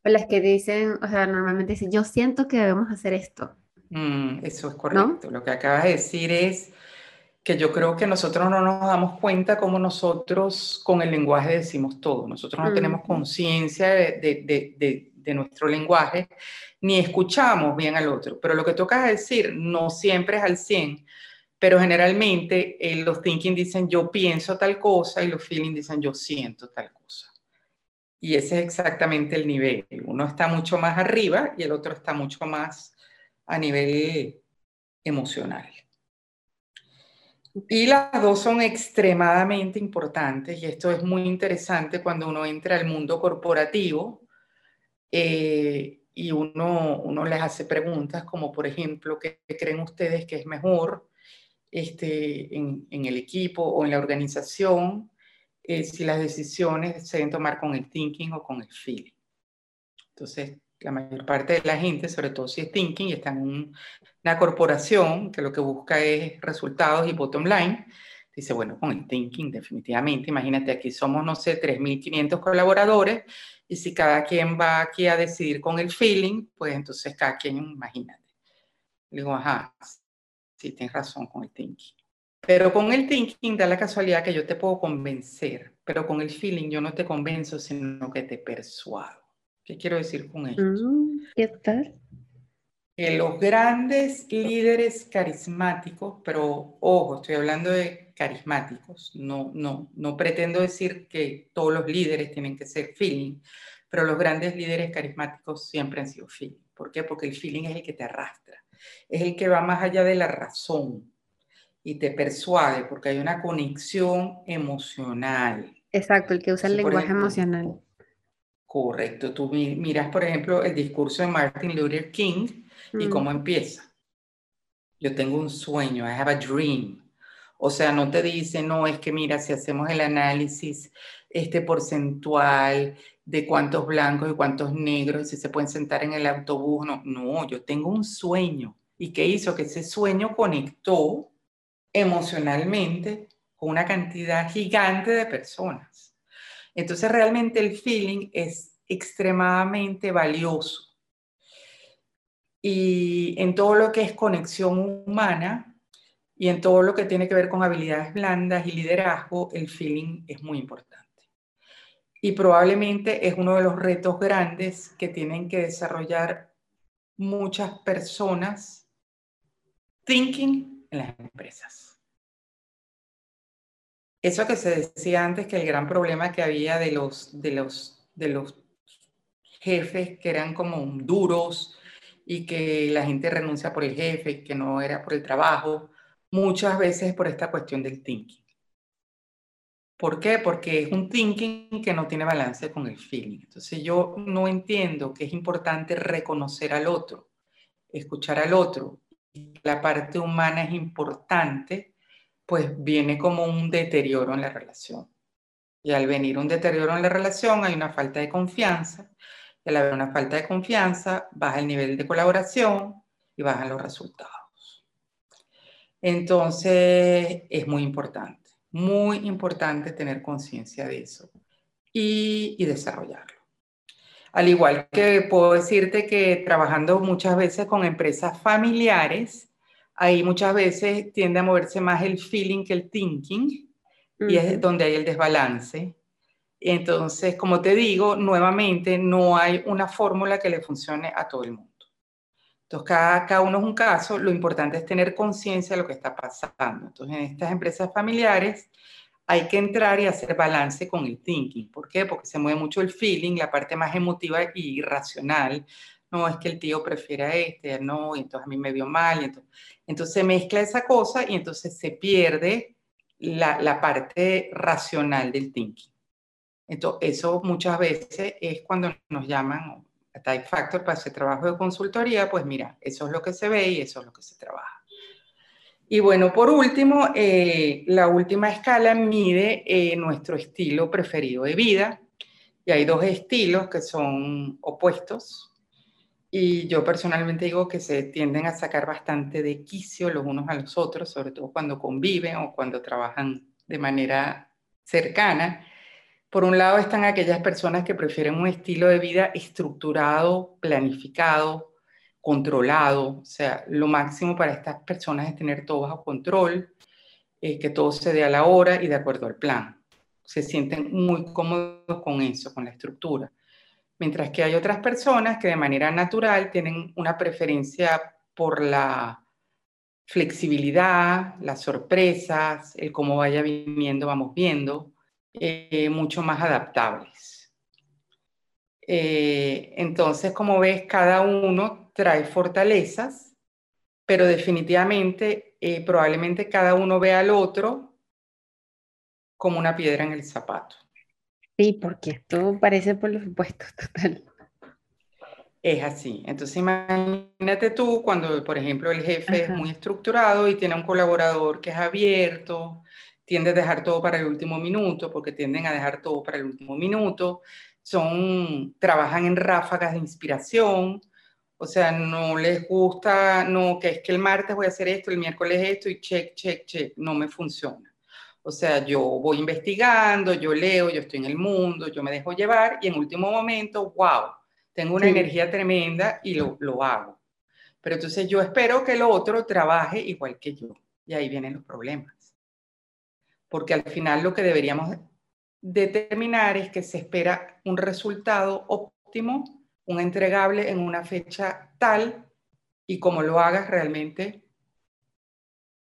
O las que dicen, o sea, normalmente dicen, yo siento que debemos hacer esto. Mm, eso es correcto. Lo que acabas de decir es que yo creo que nosotros no nos damos cuenta cómo nosotros con el lenguaje decimos todo. Nosotros no tenemos conciencia de, de nuestro lenguaje, ni escuchamos bien al otro. Pero lo que toca decir no siempre es al 100, pero generalmente eh, los thinking dicen yo pienso tal cosa y los feeling dicen yo siento tal cosa. Y ese es exactamente el nivel. Uno está mucho más arriba y el otro está mucho más a nivel emocional. Y las dos son extremadamente importantes y esto es muy interesante cuando uno entra al mundo corporativo eh, y uno, uno les hace preguntas como, por ejemplo, ¿qué creen ustedes que es mejor este, en, en el equipo o en la organización? Eh, si las decisiones se deben tomar con el thinking o con el feeling. Entonces, la mayor parte de la gente, sobre todo si es thinking y está en una corporación que lo que busca es resultados y bottom line, dice, bueno, con el thinking definitivamente, imagínate, aquí somos, no sé, 3.500 colaboradores y si cada quien va aquí a decidir con el feeling, pues entonces cada quien, imagínate. Le digo, ajá, sí, tienes razón con el thinking. Pero con el thinking da la casualidad que yo te puedo convencer, pero con el feeling yo no te convenzo, sino que te persuado. ¿Qué quiero decir con esto? Mm, ¿Qué tal? Que los grandes líderes carismáticos, pero ojo, estoy hablando de carismáticos, no, no, no pretendo decir que todos los líderes tienen que ser feeling, pero los grandes líderes carismáticos siempre han sido feeling. ¿Por qué? Porque el feeling es el que te arrastra, es el que va más allá de la razón y te persuade, porque hay una conexión emocional. Exacto, el que usa el lenguaje emocional. Correcto. Tú miras, por ejemplo, el discurso de Martin Luther King y cómo mm. empieza. Yo tengo un sueño, I have a dream. O sea, no te dice, no, es que mira, si hacemos el análisis este porcentual de cuántos blancos y cuántos negros, si se pueden sentar en el autobús, no, no, yo tengo un sueño. ¿Y qué hizo? Que ese sueño conectó emocionalmente con una cantidad gigante de personas. Entonces realmente el feeling es extremadamente valioso. Y en todo lo que es conexión humana y en todo lo que tiene que ver con habilidades blandas y liderazgo, el feeling es muy importante. Y probablemente es uno de los retos grandes que tienen que desarrollar muchas personas thinking en las empresas eso que se decía antes, que el gran problema que había de los, de los, de los jefes que eran como duros y que la gente renuncia por el jefe, que no era por el trabajo, muchas veces por esta cuestión del thinking. ¿Por qué? Porque es un thinking que no tiene balance con el feeling. Entonces yo no entiendo que es importante reconocer al otro, escuchar al otro. La parte humana es importante pues viene como un deterioro en la relación. Y al venir un deterioro en la relación hay una falta de confianza. Y al haber una falta de confianza, baja el nivel de colaboración y bajan los resultados. Entonces, es muy importante, muy importante tener conciencia de eso y, y desarrollarlo. Al igual que puedo decirte que trabajando muchas veces con empresas familiares, ahí muchas veces tiende a moverse más el feeling que el thinking y es donde hay el desbalance. Entonces, como te digo, nuevamente no hay una fórmula que le funcione a todo el mundo. Entonces, cada, cada uno es un caso, lo importante es tener conciencia de lo que está pasando. Entonces, en estas empresas familiares hay que entrar y hacer balance con el thinking. ¿Por qué? Porque se mueve mucho el feeling, la parte más emotiva y racional, no, es que el tío prefiere a este, no, y entonces a mí me vio mal. entonces, entonces se mezcla esa cosa y entonces se pierde la, la parte racional del thinking. Entonces, eso muchas veces es cuando nos llaman a Type Factor para hacer trabajo de consultoría, pues mira, eso es lo que se ve y eso es lo que se trabaja. Y bueno, por último, eh, la última escala mide eh, nuestro estilo preferido de vida. Y hay dos estilos que son opuestos, y yo personalmente digo que se tienden a sacar bastante de quicio los unos a los otros, sobre todo cuando conviven o cuando trabajan de manera cercana. Por un lado están aquellas personas que prefieren un estilo de vida estructurado, planificado, controlado. O sea, lo máximo para estas personas es tener todo bajo control, eh, que todo se dé a la hora y de acuerdo al plan. Se sienten muy cómodos con eso, con la estructura mientras que hay otras personas que de manera natural tienen una preferencia por la flexibilidad, las sorpresas, el cómo vaya viniendo, vamos viendo, eh, mucho más adaptables. Eh, entonces, como ves, cada uno trae fortalezas, pero definitivamente, eh, probablemente cada uno ve al otro como una piedra en el zapato. Sí, porque esto parece por los supuestos, total. Es así. Entonces imagínate tú cuando, por ejemplo, el jefe es muy estructurado y tiene un colaborador que es abierto, tiende a dejar todo para el último minuto, porque tienden a dejar todo para el último minuto, son, trabajan en ráfagas de inspiración, o sea, no les gusta, no, que es que el martes voy a hacer esto, el miércoles esto y check, check, check, no me funciona. O sea, yo voy investigando, yo leo, yo estoy en el mundo, yo me dejo llevar y en último momento, wow, tengo una energía tremenda y lo, lo hago. Pero entonces yo espero que el otro trabaje igual que yo. Y ahí vienen los problemas. Porque al final lo que deberíamos determinar es que se espera un resultado óptimo un entregable en una fecha tal y como lo hagas realmente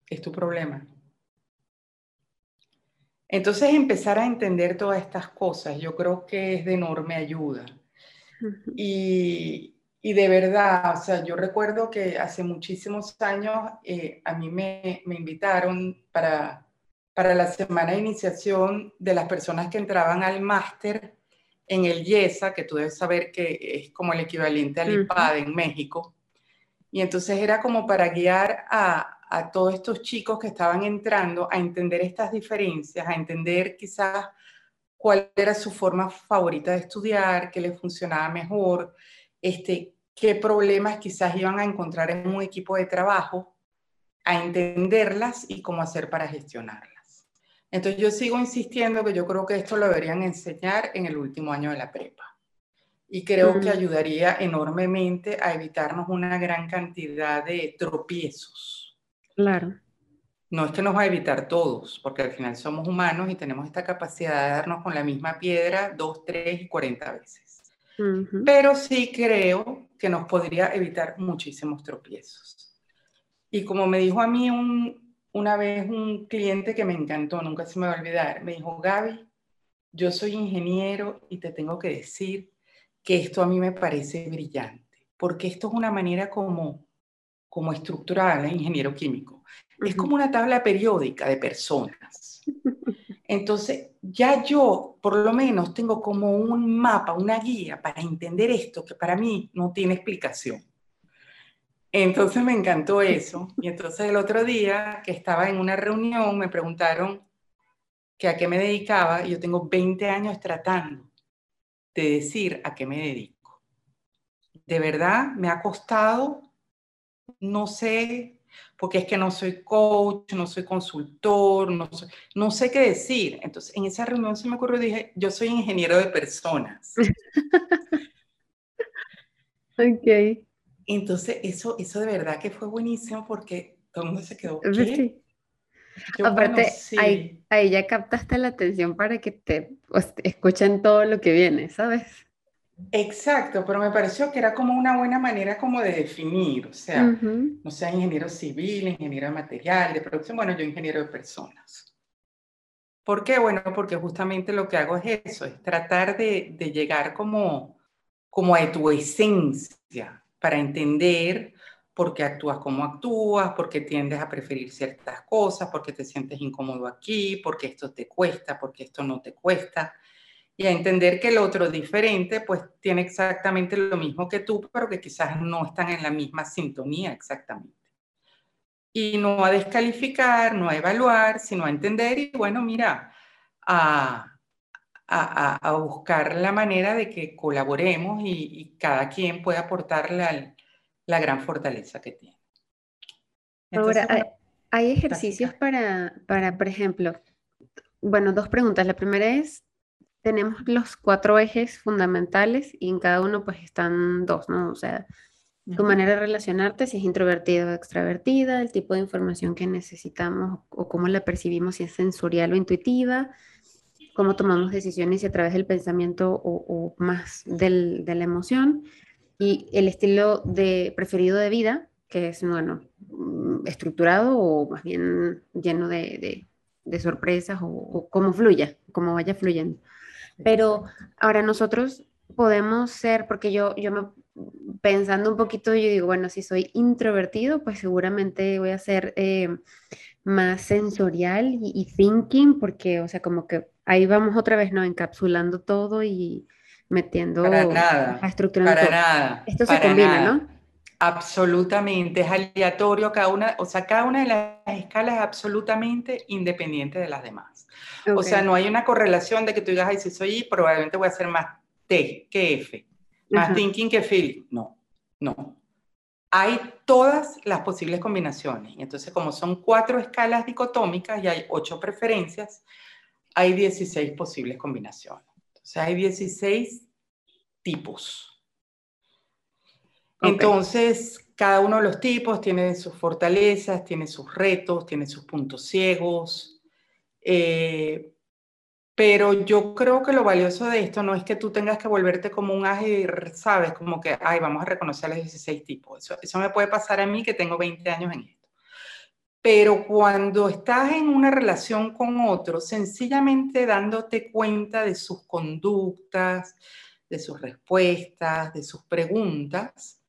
es tu problema. Entonces empezar a entender todas estas cosas yo creo que es de enorme ayuda. Y, y de verdad, o sea, yo recuerdo que hace muchísimos años eh, a mí me, me, invitaron para, para la semana de iniciación de las personas que entraban al máster en el YESA, que tú debes saber que es como el equivalente al IPAD en México. Y entonces era como para guiar a, a todos estos chicos que estaban entrando a entender estas diferencias, a entender quizás cuál era su forma favorita de estudiar, qué les funcionaba mejor, este, qué problemas quizás iban a encontrar en un equipo de trabajo, a entenderlas y cómo hacer para gestionarlas. Entonces yo sigo insistiendo que yo creo que esto lo deberían enseñar en el último año de la prepa. Y creo que ayudaría enormemente a evitarnos una gran cantidad de tropiezos. Claro. No es que nos va a evitar todos, porque al final somos humanos y tenemos esta capacidad de darnos con la misma piedra dos, tres y cuarenta veces. Pero sí creo que nos podría evitar muchísimos tropiezos. Y como me dijo a mí una vez un cliente que me encantó, nunca se me va a olvidar, me dijo, Gaby, yo soy ingeniero y te tengo que decir que esto a mí me parece brillante, porque esto es una manera como, como estructural, ¿eh? ingeniero químico. Es como una tabla periódica de personas. Entonces, ya yo por lo menos tengo como un mapa, una guía para entender esto que para mí no tiene explicación. Entonces me encantó eso. Y entonces el otro día que estaba en una reunión me preguntaron que a qué me dedicaba y yo tengo 20 años tratando de decir a qué me dedico. De verdad me ha costado, no sé porque es que no soy coach, no soy consultor, no, no sé qué decir. Entonces, en esa reunión se me ocurrió, dije, yo soy ingeniero de personas. ok. Entonces, eso, eso de verdad que fue buenísimo porque todo el mundo se quedó. ¿qué? Aparte, ahí, ahí, ya captaste la atención para que te pues, escuchen todo lo que viene, ¿sabes? Exacto, pero me pareció que era como una buena manera como de definir, o sea, no sea ingeniero civil, ingeniero de material, de producción, bueno, yo ingeniero de personas. ¿Por qué? Bueno, porque justamente lo que hago es eso, es tratar de, de llegar como, como a tu esencia para entender por qué actúas como actúas, por qué tiendes a preferir ciertas cosas, por qué te sientes incómodo aquí, por qué esto te cuesta, por qué esto no te cuesta y a entender que el otro diferente pues tiene exactamente lo mismo que tú, pero que quizás no están en la misma sintonía exactamente. Y no a descalificar, no a evaluar, sino a entender y bueno, mira, a, a, a buscar la manera de que colaboremos y, cada quien pueda aportar la, la, gran fortaleza que tiene. Ahora, hay, hay ejercicios para, para, por ejemplo, bueno, dos preguntas. La primera es, tenemos los cuatro ejes fundamentales y en cada uno pues están dos, ¿no? O sea, tu manera de relacionarte, si es introvertida o extravertida, el tipo de información que necesitamos o cómo la percibimos, si es sensorial o intuitiva, cómo tomamos decisiones y a través del pensamiento o, más de la emoción, y el estilo de preferido de vida, que es, bueno, mm, estructurado o más bien lleno de, sorpresas o, o cómo fluya, cómo vaya fluyendo. Pero ahora nosotros podemos ser, porque yo, yo me, pensando un poquito, yo digo, bueno, si soy introvertido, pues seguramente voy a ser eh, más sensorial y, thinking, porque, o sea, como que ahí vamos otra vez, ¿no? Encapsulando todo y metiendo, para nada, estructurando para nada. Esto se combina, ¿no? Absolutamente, es aleatorio cada una, o sea, cada una de las escalas es absolutamente independiente de las demás. O sea, no hay una correlación de que tú digas, ay, si soy I, probablemente voy a ser más T que F, más thinking que feeling. No, no. Hay todas las posibles combinaciones. Entonces, como son cuatro escalas dicotómicas y hay ocho preferencias, hay 16 posibles combinaciones. Entonces, hay 16 tipos. Entonces, cada uno de los tipos tiene sus fortalezas, tiene sus retos, tiene sus puntos ciegos. Eh, Pero yo creo que lo valioso de esto no es que tú tengas que volverte como un ágil, ¿sabes? Como que, ay, vamos a reconocer los 16 tipos. Eso, eso me puede pasar a mí que tengo 20 años en esto. Pero cuando estás en una relación con otro, sencillamente dándote cuenta de sus conductas, de sus respuestas, de sus preguntas,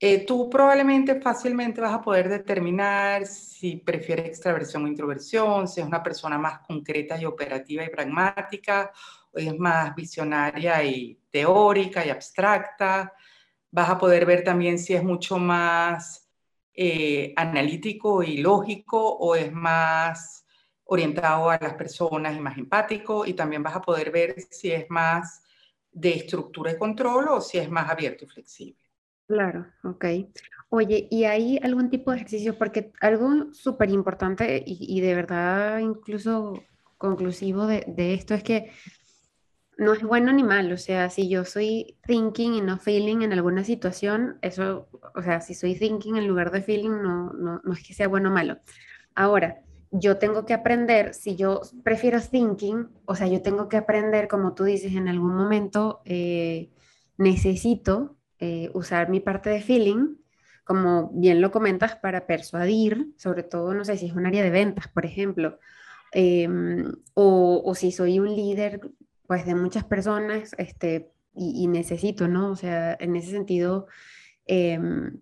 eh, tú probablemente fácilmente vas a poder determinar si prefiere extraversión o introversión, si es una persona más concreta y operativa y pragmática, o es más visionaria y teórica y abstracta. Vas a poder ver también si es mucho más eh, analítico y lógico o es más orientado a las personas y más empático. Y también vas a poder ver si es más de estructura y control o si es más abierto y flexible. Claro, ok. Oye, ¿y hay algún tipo de ejercicio? Porque algo súper importante y, de verdad incluso conclusivo de, esto es que no es bueno ni malo. O sea, si yo soy thinking y no feeling en alguna situación, eso, o sea, si soy thinking en lugar de feeling, no, no, no es que sea bueno o malo. Ahora, yo tengo que aprender, si yo prefiero thinking, o sea, yo tengo que aprender, como tú dices, en algún momento eh, necesito eh, usar mi parte de feeling, como bien lo comentas, para persuadir, sobre todo, no sé si es un área de ventas, por ejemplo, em, o, si soy un líder, pues de muchas personas, este, y, necesito, ¿no? O sea, en ese sentido, em,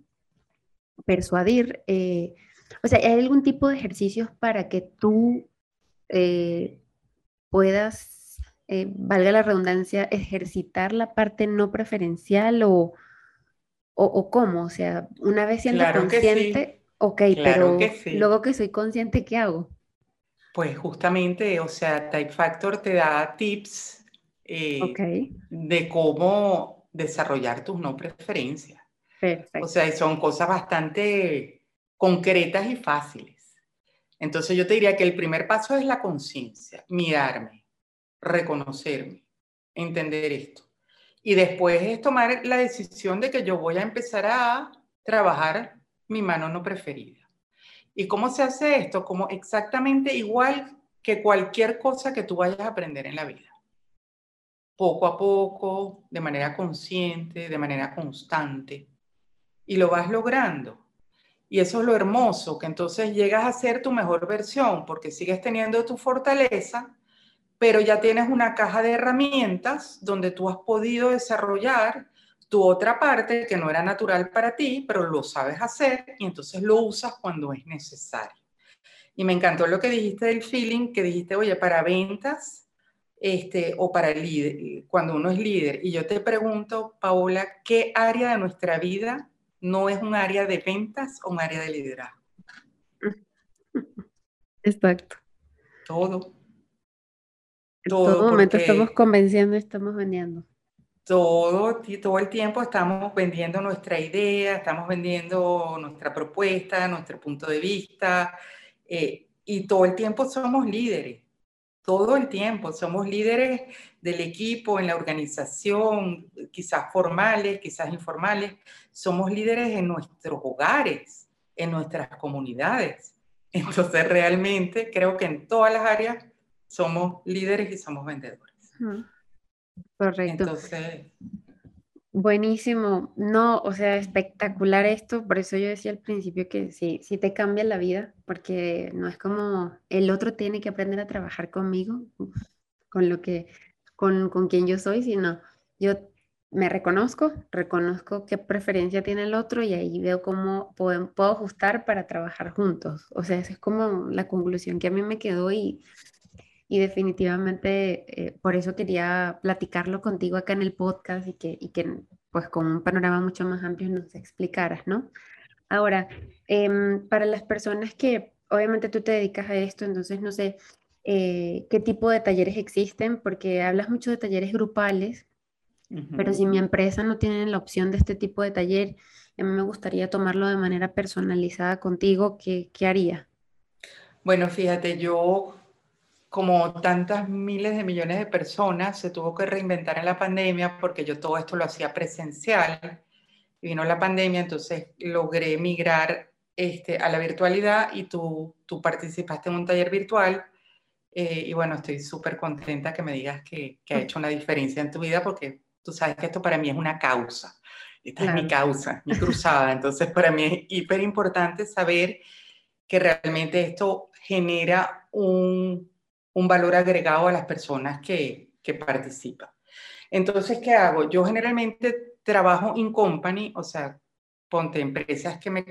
persuadir. Eh, o sea, ¿hay algún tipo de ejercicios para que tú eh, puedas, valga la redundancia, ejercitar la parte no preferencial o, o, cómo, o sea, una vez siendo consciente, ok, pero luego que soy consciente, ¿qué hago? Pues justamente, o sea, Type Factor te da tips eh, de cómo desarrollar tus no preferencias. Perfecto. O sea, son cosas bastante concretas y fáciles. Entonces yo te diría que el primer paso es la conciencia, mirarme, reconocerme, entender esto. Y después es tomar la decisión de que yo voy a empezar a trabajar mi mano no preferida. ¿Y cómo se hace esto? Como exactamente igual que cualquier cosa que tú vayas a aprender en la vida. Poco a poco, de manera consciente, de manera constante. Y lo vas logrando. Y eso es lo hermoso, que entonces llegas a ser tu mejor versión, porque sigues teniendo tu fortaleza, pero ya tienes una caja de herramientas donde tú has podido desarrollar tu otra parte que no era natural para ti, pero lo sabes hacer y entonces lo usas cuando es necesario. Y me encantó lo que dijiste del feeling, que dijiste, oye, para ventas este, o para líder, cuando uno es líder. Y yo te pregunto, Paola, ¿qué área de nuestra vida no es un área de ventas o un área de liderazgo? Exacto. Todo. En todo, momento estamos convenciendo y estamos vendiendo. Todo, todo el tiempo estamos vendiendo nuestra idea, estamos vendiendo nuestra propuesta, nuestro punto de vista, eh, y todo el tiempo somos líderes, todo el tiempo somos líderes del equipo, en la organización, quizás formales, quizás informales, somos líderes en nuestros hogares, en nuestras comunidades. Entonces, realmente creo que en todas las áreas somos líderes y somos vendedores. Correcto. Entonces. Buenísimo. No, o sea, espectacular esto. Por eso yo decía al principio que sí, sí te cambia la vida, porque no es como el otro tiene que aprender a trabajar conmigo, con lo que, con, con quien yo soy, sino yo me reconozco, reconozco qué preferencia tiene el otro y ahí veo cómo puedo, puedo ajustar para trabajar juntos. O sea, esa es como la conclusión que a mí me quedó y y definitivamente eh, por eso quería platicarlo contigo acá en el podcast y que, y que pues con un panorama mucho más amplio nos explicaras, ¿no? Ahora, em, para las personas que obviamente tú te dedicas a esto, entonces no sé eh, qué tipo de talleres existen, porque hablas mucho de talleres grupales, pero si mi empresa no tiene la opción de este tipo de taller, a mí me gustaría tomarlo de manera personalizada contigo, ¿qué, qué haría? Bueno, fíjate, yo como tantas miles de millones de personas, se tuvo que reinventar en la pandemia porque yo todo esto lo hacía presencial. Vino la pandemia, entonces logré migrar este, a la virtualidad y tú, tú participaste en un taller virtual Eh, y bueno, estoy súper contenta que me digas que, que, ha hecho una diferencia en tu vida porque tú sabes que esto para mí es una causa. Esta es mi causa, mi cruzada. Entonces, para mí es hiper importante saber que realmente esto genera un, un valor agregado a las personas que, que participan. Entonces, ¿qué hago? Yo generalmente trabajo in company, o sea, ponte empresas que me,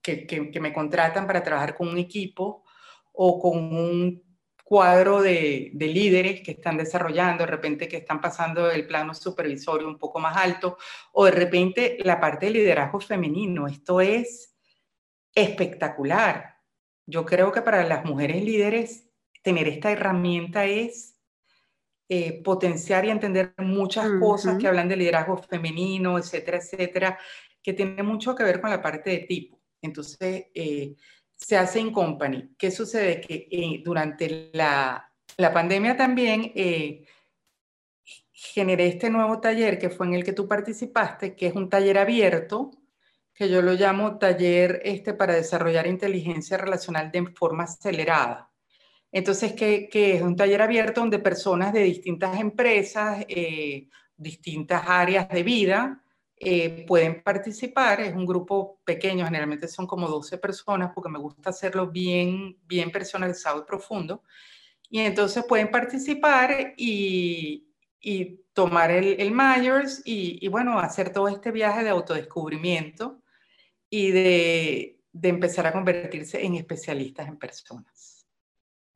que, que, me contratan para trabajar con un equipo o con un cuadro de, de, líderes que están desarrollando, de repente que están pasando el plano supervisorio un poco más alto, o de repente la parte de liderazgo femenino. Esto es espectacular. Yo creo que para las mujeres líderes tener esta herramienta es eh, potenciar y entender muchas cosas que hablan de liderazgo femenino, etcétera, etcétera, que tiene mucho que ver con la parte de tipo. Entonces, eh, se hace en company. ¿Qué sucede? Que eh, durante la, la, pandemia también eh, generé este nuevo taller que fue en el que tú participaste, que es un taller abierto, que yo lo llamo taller este para desarrollar inteligencia relacional de forma acelerada. Entonces, ¿qué, qué es un taller abierto donde personas de distintas empresas, eh, distintas áreas de vida, eh, pueden participar. Es un grupo pequeño, generalmente son como 12 personas, porque me gusta hacerlo bien, bien personalizado y profundo. Y entonces pueden participar y, tomar el, el Myers y, y, bueno, hacer todo este viaje de autodescubrimiento y de empezar a convertirse en especialistas en personas.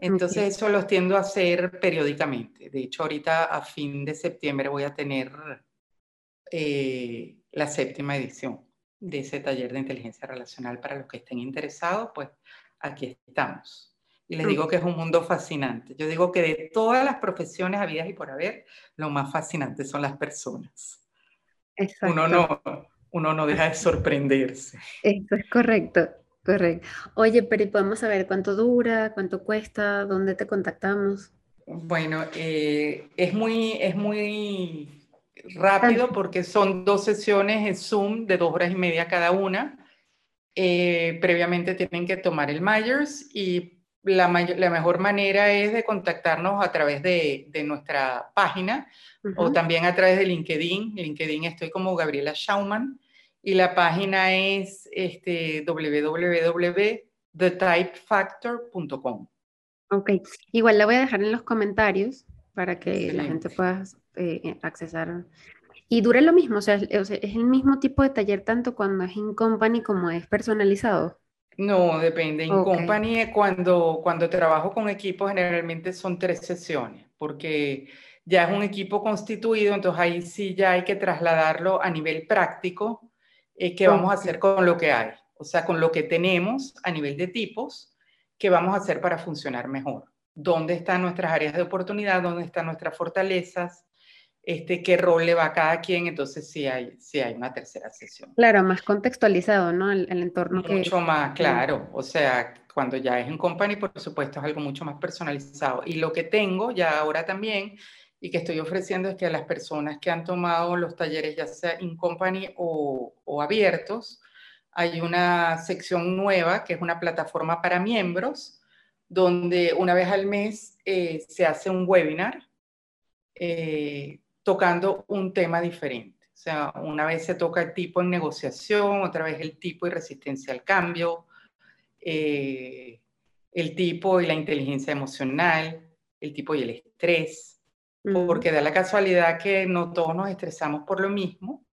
Entonces eso lo tiendo a hacer periódicamente. De hecho, ahorita a fin de septiembre voy a tener eh, la séptima edición de ese taller de inteligencia relacional. Para los que estén interesados, pues aquí estamos. Y les digo que es un mundo fascinante. Yo digo que de todas las profesiones habidas y por haber, lo más fascinante son las personas. Uno no, uno no deja de sorprenderse. Eso es correcto, correcto. Oye, pero podemos saber cuánto dura, cuánto cuesta, dónde te contactamos? Bueno, eh, es muy, es muy rápido porque son dos sesiones en Zoom de dos horas y media cada una. Eh, previamente tienen que tomar el Myers y la, la, mejor manera es de contactarnos a través de, de nuestra página uh -huh. o también a través de LinkedIn. LinkedIn estoy como Gabriela Schauman y la página es este, www.thetypefactor.com. Ok, igual la voy a dejar en los comentarios para que Excelente. la gente pueda eh, accesar. Y dura lo mismo, o sea, es, es, el mismo tipo de taller tanto cuando es in company como es personalizado. No, depende. In okay. company, cuando, cuando trabajo con equipos, generalmente son tres sesiones, porque ya es un equipo constituido, entonces ahí sí ya hay que trasladarlo a nivel práctico, eh, qué vamos a hacer con lo que hay, o sea, con lo que tenemos a nivel de tipos, qué vamos a hacer para funcionar mejor. ¿Dónde están nuestras áreas de oportunidad? ¿Dónde están nuestras fortalezas? este, qué rol le va a cada quien, entonces sí hay, sí hay una tercera sesión. Claro, más contextualizado, ¿no? El, el entorno mucho que... Mucho más, claro. O sea, cuando ya es en company, por supuesto, es algo mucho más personalizado. Y lo que tengo ya ahora también y que estoy ofreciendo es que a las personas que han tomado los talleres, ya sea in company o, o abiertos, hay una sección nueva que es una plataforma para miembros, donde una vez al mes eh, se hace un webinar eh, tocando un tema diferente. O sea, una vez se toca el tipo en negociación, otra vez el tipo y resistencia al cambio, eh, el tipo y la inteligencia emocional, el tipo y el estrés. Porque da la casualidad que no todos nos estresamos por lo mismo,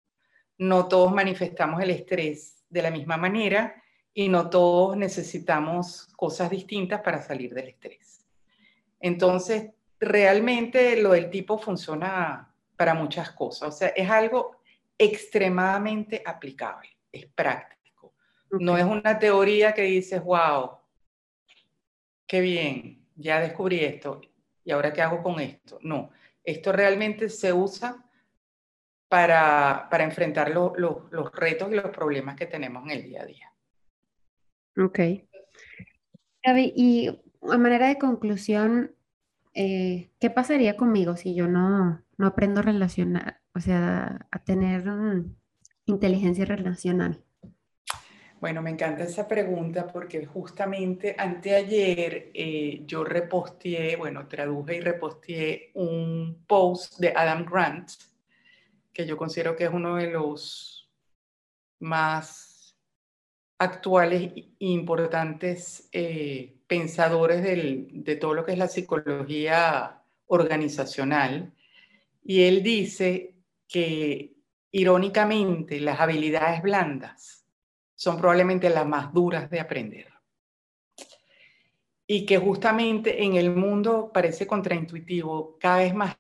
no todos manifestamos el estrés de la misma manera y no todos necesitamos cosas distintas para salir del estrés. Entonces, realmente lo del tipo funciona para muchas cosas. O sea, es algo extremadamente aplicable, es práctico. Okay. No es una teoría que dices, wow, qué bien, ya descubrí esto, ¿y ahora qué hago con esto? No, esto realmente se usa para, para enfrentar lo, lo, los retos y los problemas que tenemos en el día a día. Ok. Y a manera de conclusión, eh, ¿qué pasaría conmigo si yo no, no aprendo a relacionar, o sea, a tener um, inteligencia relacional? Bueno, me encanta esa pregunta porque justamente anteayer eh, yo reposteé, bueno, traduje y reposteé un post de Adam Grant, que yo considero que es uno de los más actuales e importantes eh, pensadores de todo lo que es la psicología organizacional. Y él dice que irónicamente las habilidades blandas son probablemente las más duras de aprender. Y que justamente en el mundo parece contraintuitivo, cada vez más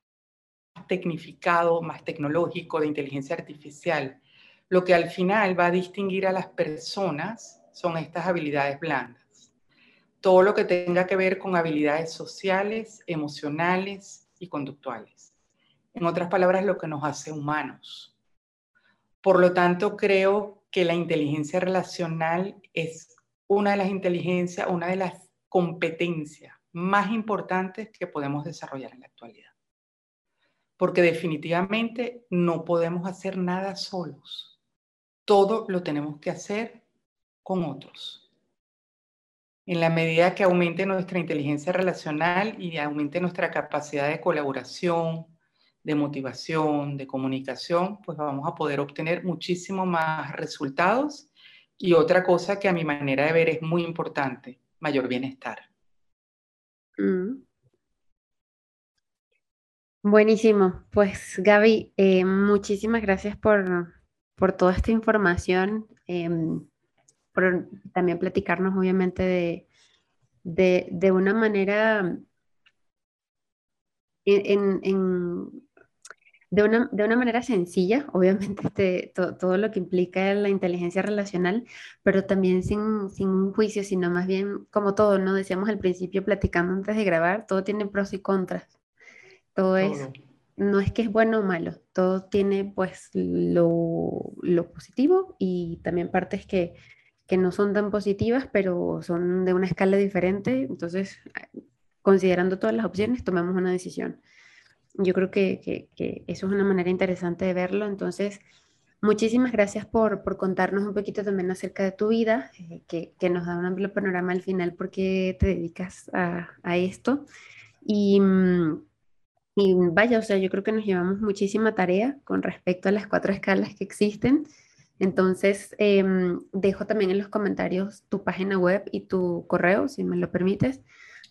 tecnificado, más tecnológico, de inteligencia artificial, lo que al final va a distinguir a las personas son estas habilidades blandas. Todo lo que tenga que ver con habilidades sociales, emocionales y conductuales. En otras palabras, lo que nos hace humanos. Por lo tanto, creo que la inteligencia relacional es una de las inteligencias, una de las competencias más importantes que podemos desarrollar en la actualidad. Porque definitivamente no podemos hacer nada solos. Todo lo tenemos que hacer con otros. En la medida que aumente nuestra inteligencia relacional y aumente nuestra capacidad de colaboración, de motivación, de comunicación, pues vamos a poder obtener muchísimo más resultados. Y otra cosa que a mi manera de ver es muy importante, mayor bienestar. Mm. Buenísimo. Pues Gaby, eh, muchísimas gracias por, toda esta información, em, por también platicarnos obviamente de, una manera en, de una, de una manera sencilla, obviamente este, todo lo que implica la inteligencia relacional, pero también sin, sin, un juicio, sino más bien como todo, ¿no? Decíamos al principio platicando antes de grabar, todo tiene pros y contras. Todo es, no es que es bueno o malo, todo tiene pues lo, lo positivo y también partes que, que no son tan positivas, pero son de una escala diferente. Entonces, considerando todas las opciones, tomamos una decisión. Yo creo que, eso es una manera interesante de verlo. Entonces, muchísimas gracias por, contarnos un poquito también acerca de tu vida, eh, que, nos da un amplio panorama al final porque te dedicas a, esto. Y, mm, y, vaya, o sea, yo creo que nos llevamos muchísima tarea con respecto a las cuatro escalas que existen. Entonces, em, dejo también en los comentarios tu página web y tu correo, si me lo permites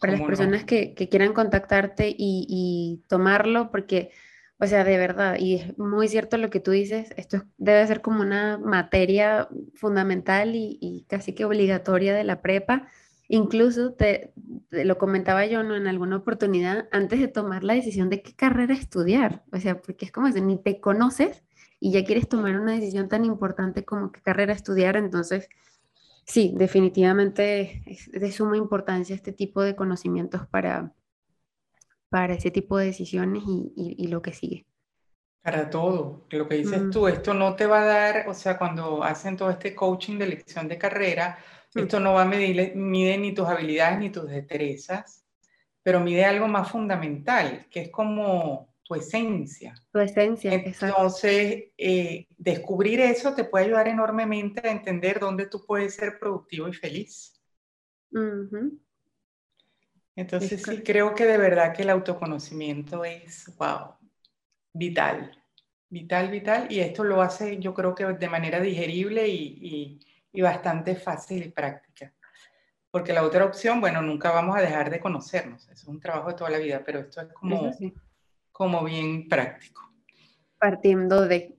para las personas que, quieran contactarte y, tomarlo, porque, o sea, de verdad, y es muy cierto lo que tú dices, esto debe ser como una materia fundamental y, casi que obligatoria de la prepa. Incluso te, lo comentaba yo ¿no? en alguna oportunidad antes de tomar la decisión de qué carrera estudiar, o sea, porque es como si ni te conoces y ya quieres tomar una decisión tan importante como qué carrera estudiar, entonces sí, definitivamente es de suma importancia este tipo de conocimientos para, para ese tipo de decisiones y, lo que sigue. Para todo, lo que dices mm. tú, esto no te va a dar, o sea, cuando hacen todo este coaching de elección de carrera, mm. esto no va a medir mide ni tus habilidades ni tus destrezas, pero mide algo más fundamental, que es como tu esencia. Tu esencia, Entonces, eh, descubrir eso te puede ayudar enormemente a entender dónde tú puedes ser productivo y feliz. Entonces, sí, creo que de verdad que el autoconocimiento es, wow, vital, vital, vital. Y esto lo hace, yo creo que de manera digerible y, bastante fácil y práctica. Porque la otra opción, bueno, nunca vamos a dejar de conocernos. Eso es un trabajo de toda la vida, pero esto es como como bien práctico. Partiendo de.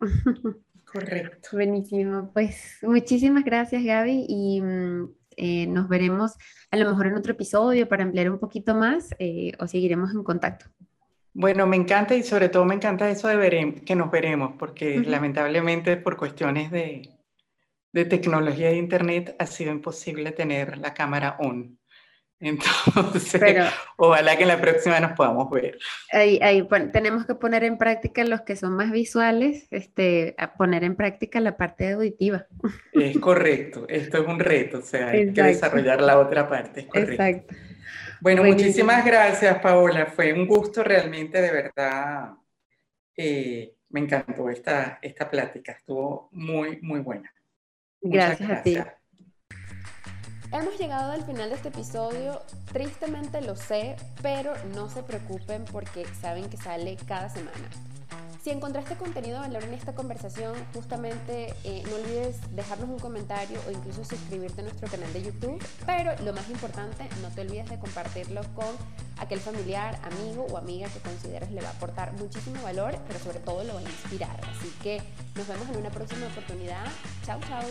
Correcto. Buenísimo. Pues muchísimas gracias, Gaby, y mm, eh, nos veremos a lo mejor en otro episodio para ampliar un poquito más eh, o seguiremos en contacto. Bueno, me encanta y sobre todo me encanta eso de que nos veremos, porque lamentablemente por cuestiones de, de tecnología de internet ha sido imposible tener la cámara on. Entonces, ojalá que en la próxima nos podamos ver. Ahí, ahí tenemos que poner en práctica los que son más visuales, este, a poner en práctica la parte auditiva. Es correcto, esto es un reto, o sea, hay que desarrollar la otra parte, es correcto. Exacto. Bueno, muchísimas gracias, Paola. Fue un gusto realmente, de verdad. Eh, me encantó esta, esta plática, estuvo muy, muy buena. gracias, gracias. a ti. Hemos llegado al final de este episodio, tristemente lo sé, pero no se preocupen porque saben que sale cada semana. Si encontraste contenido de valor en esta conversación, justamente eh, no olvides dejarnos un comentario o incluso suscribirte a nuestro canal de YouTube. Pero lo más importante, no te olvides de compartirlo con aquel familiar, amigo o amiga que consideres le va a aportar muchísimo valor, pero sobre todo lo va a inspirar. Así que nos vemos en una próxima oportunidad. Chao, chao.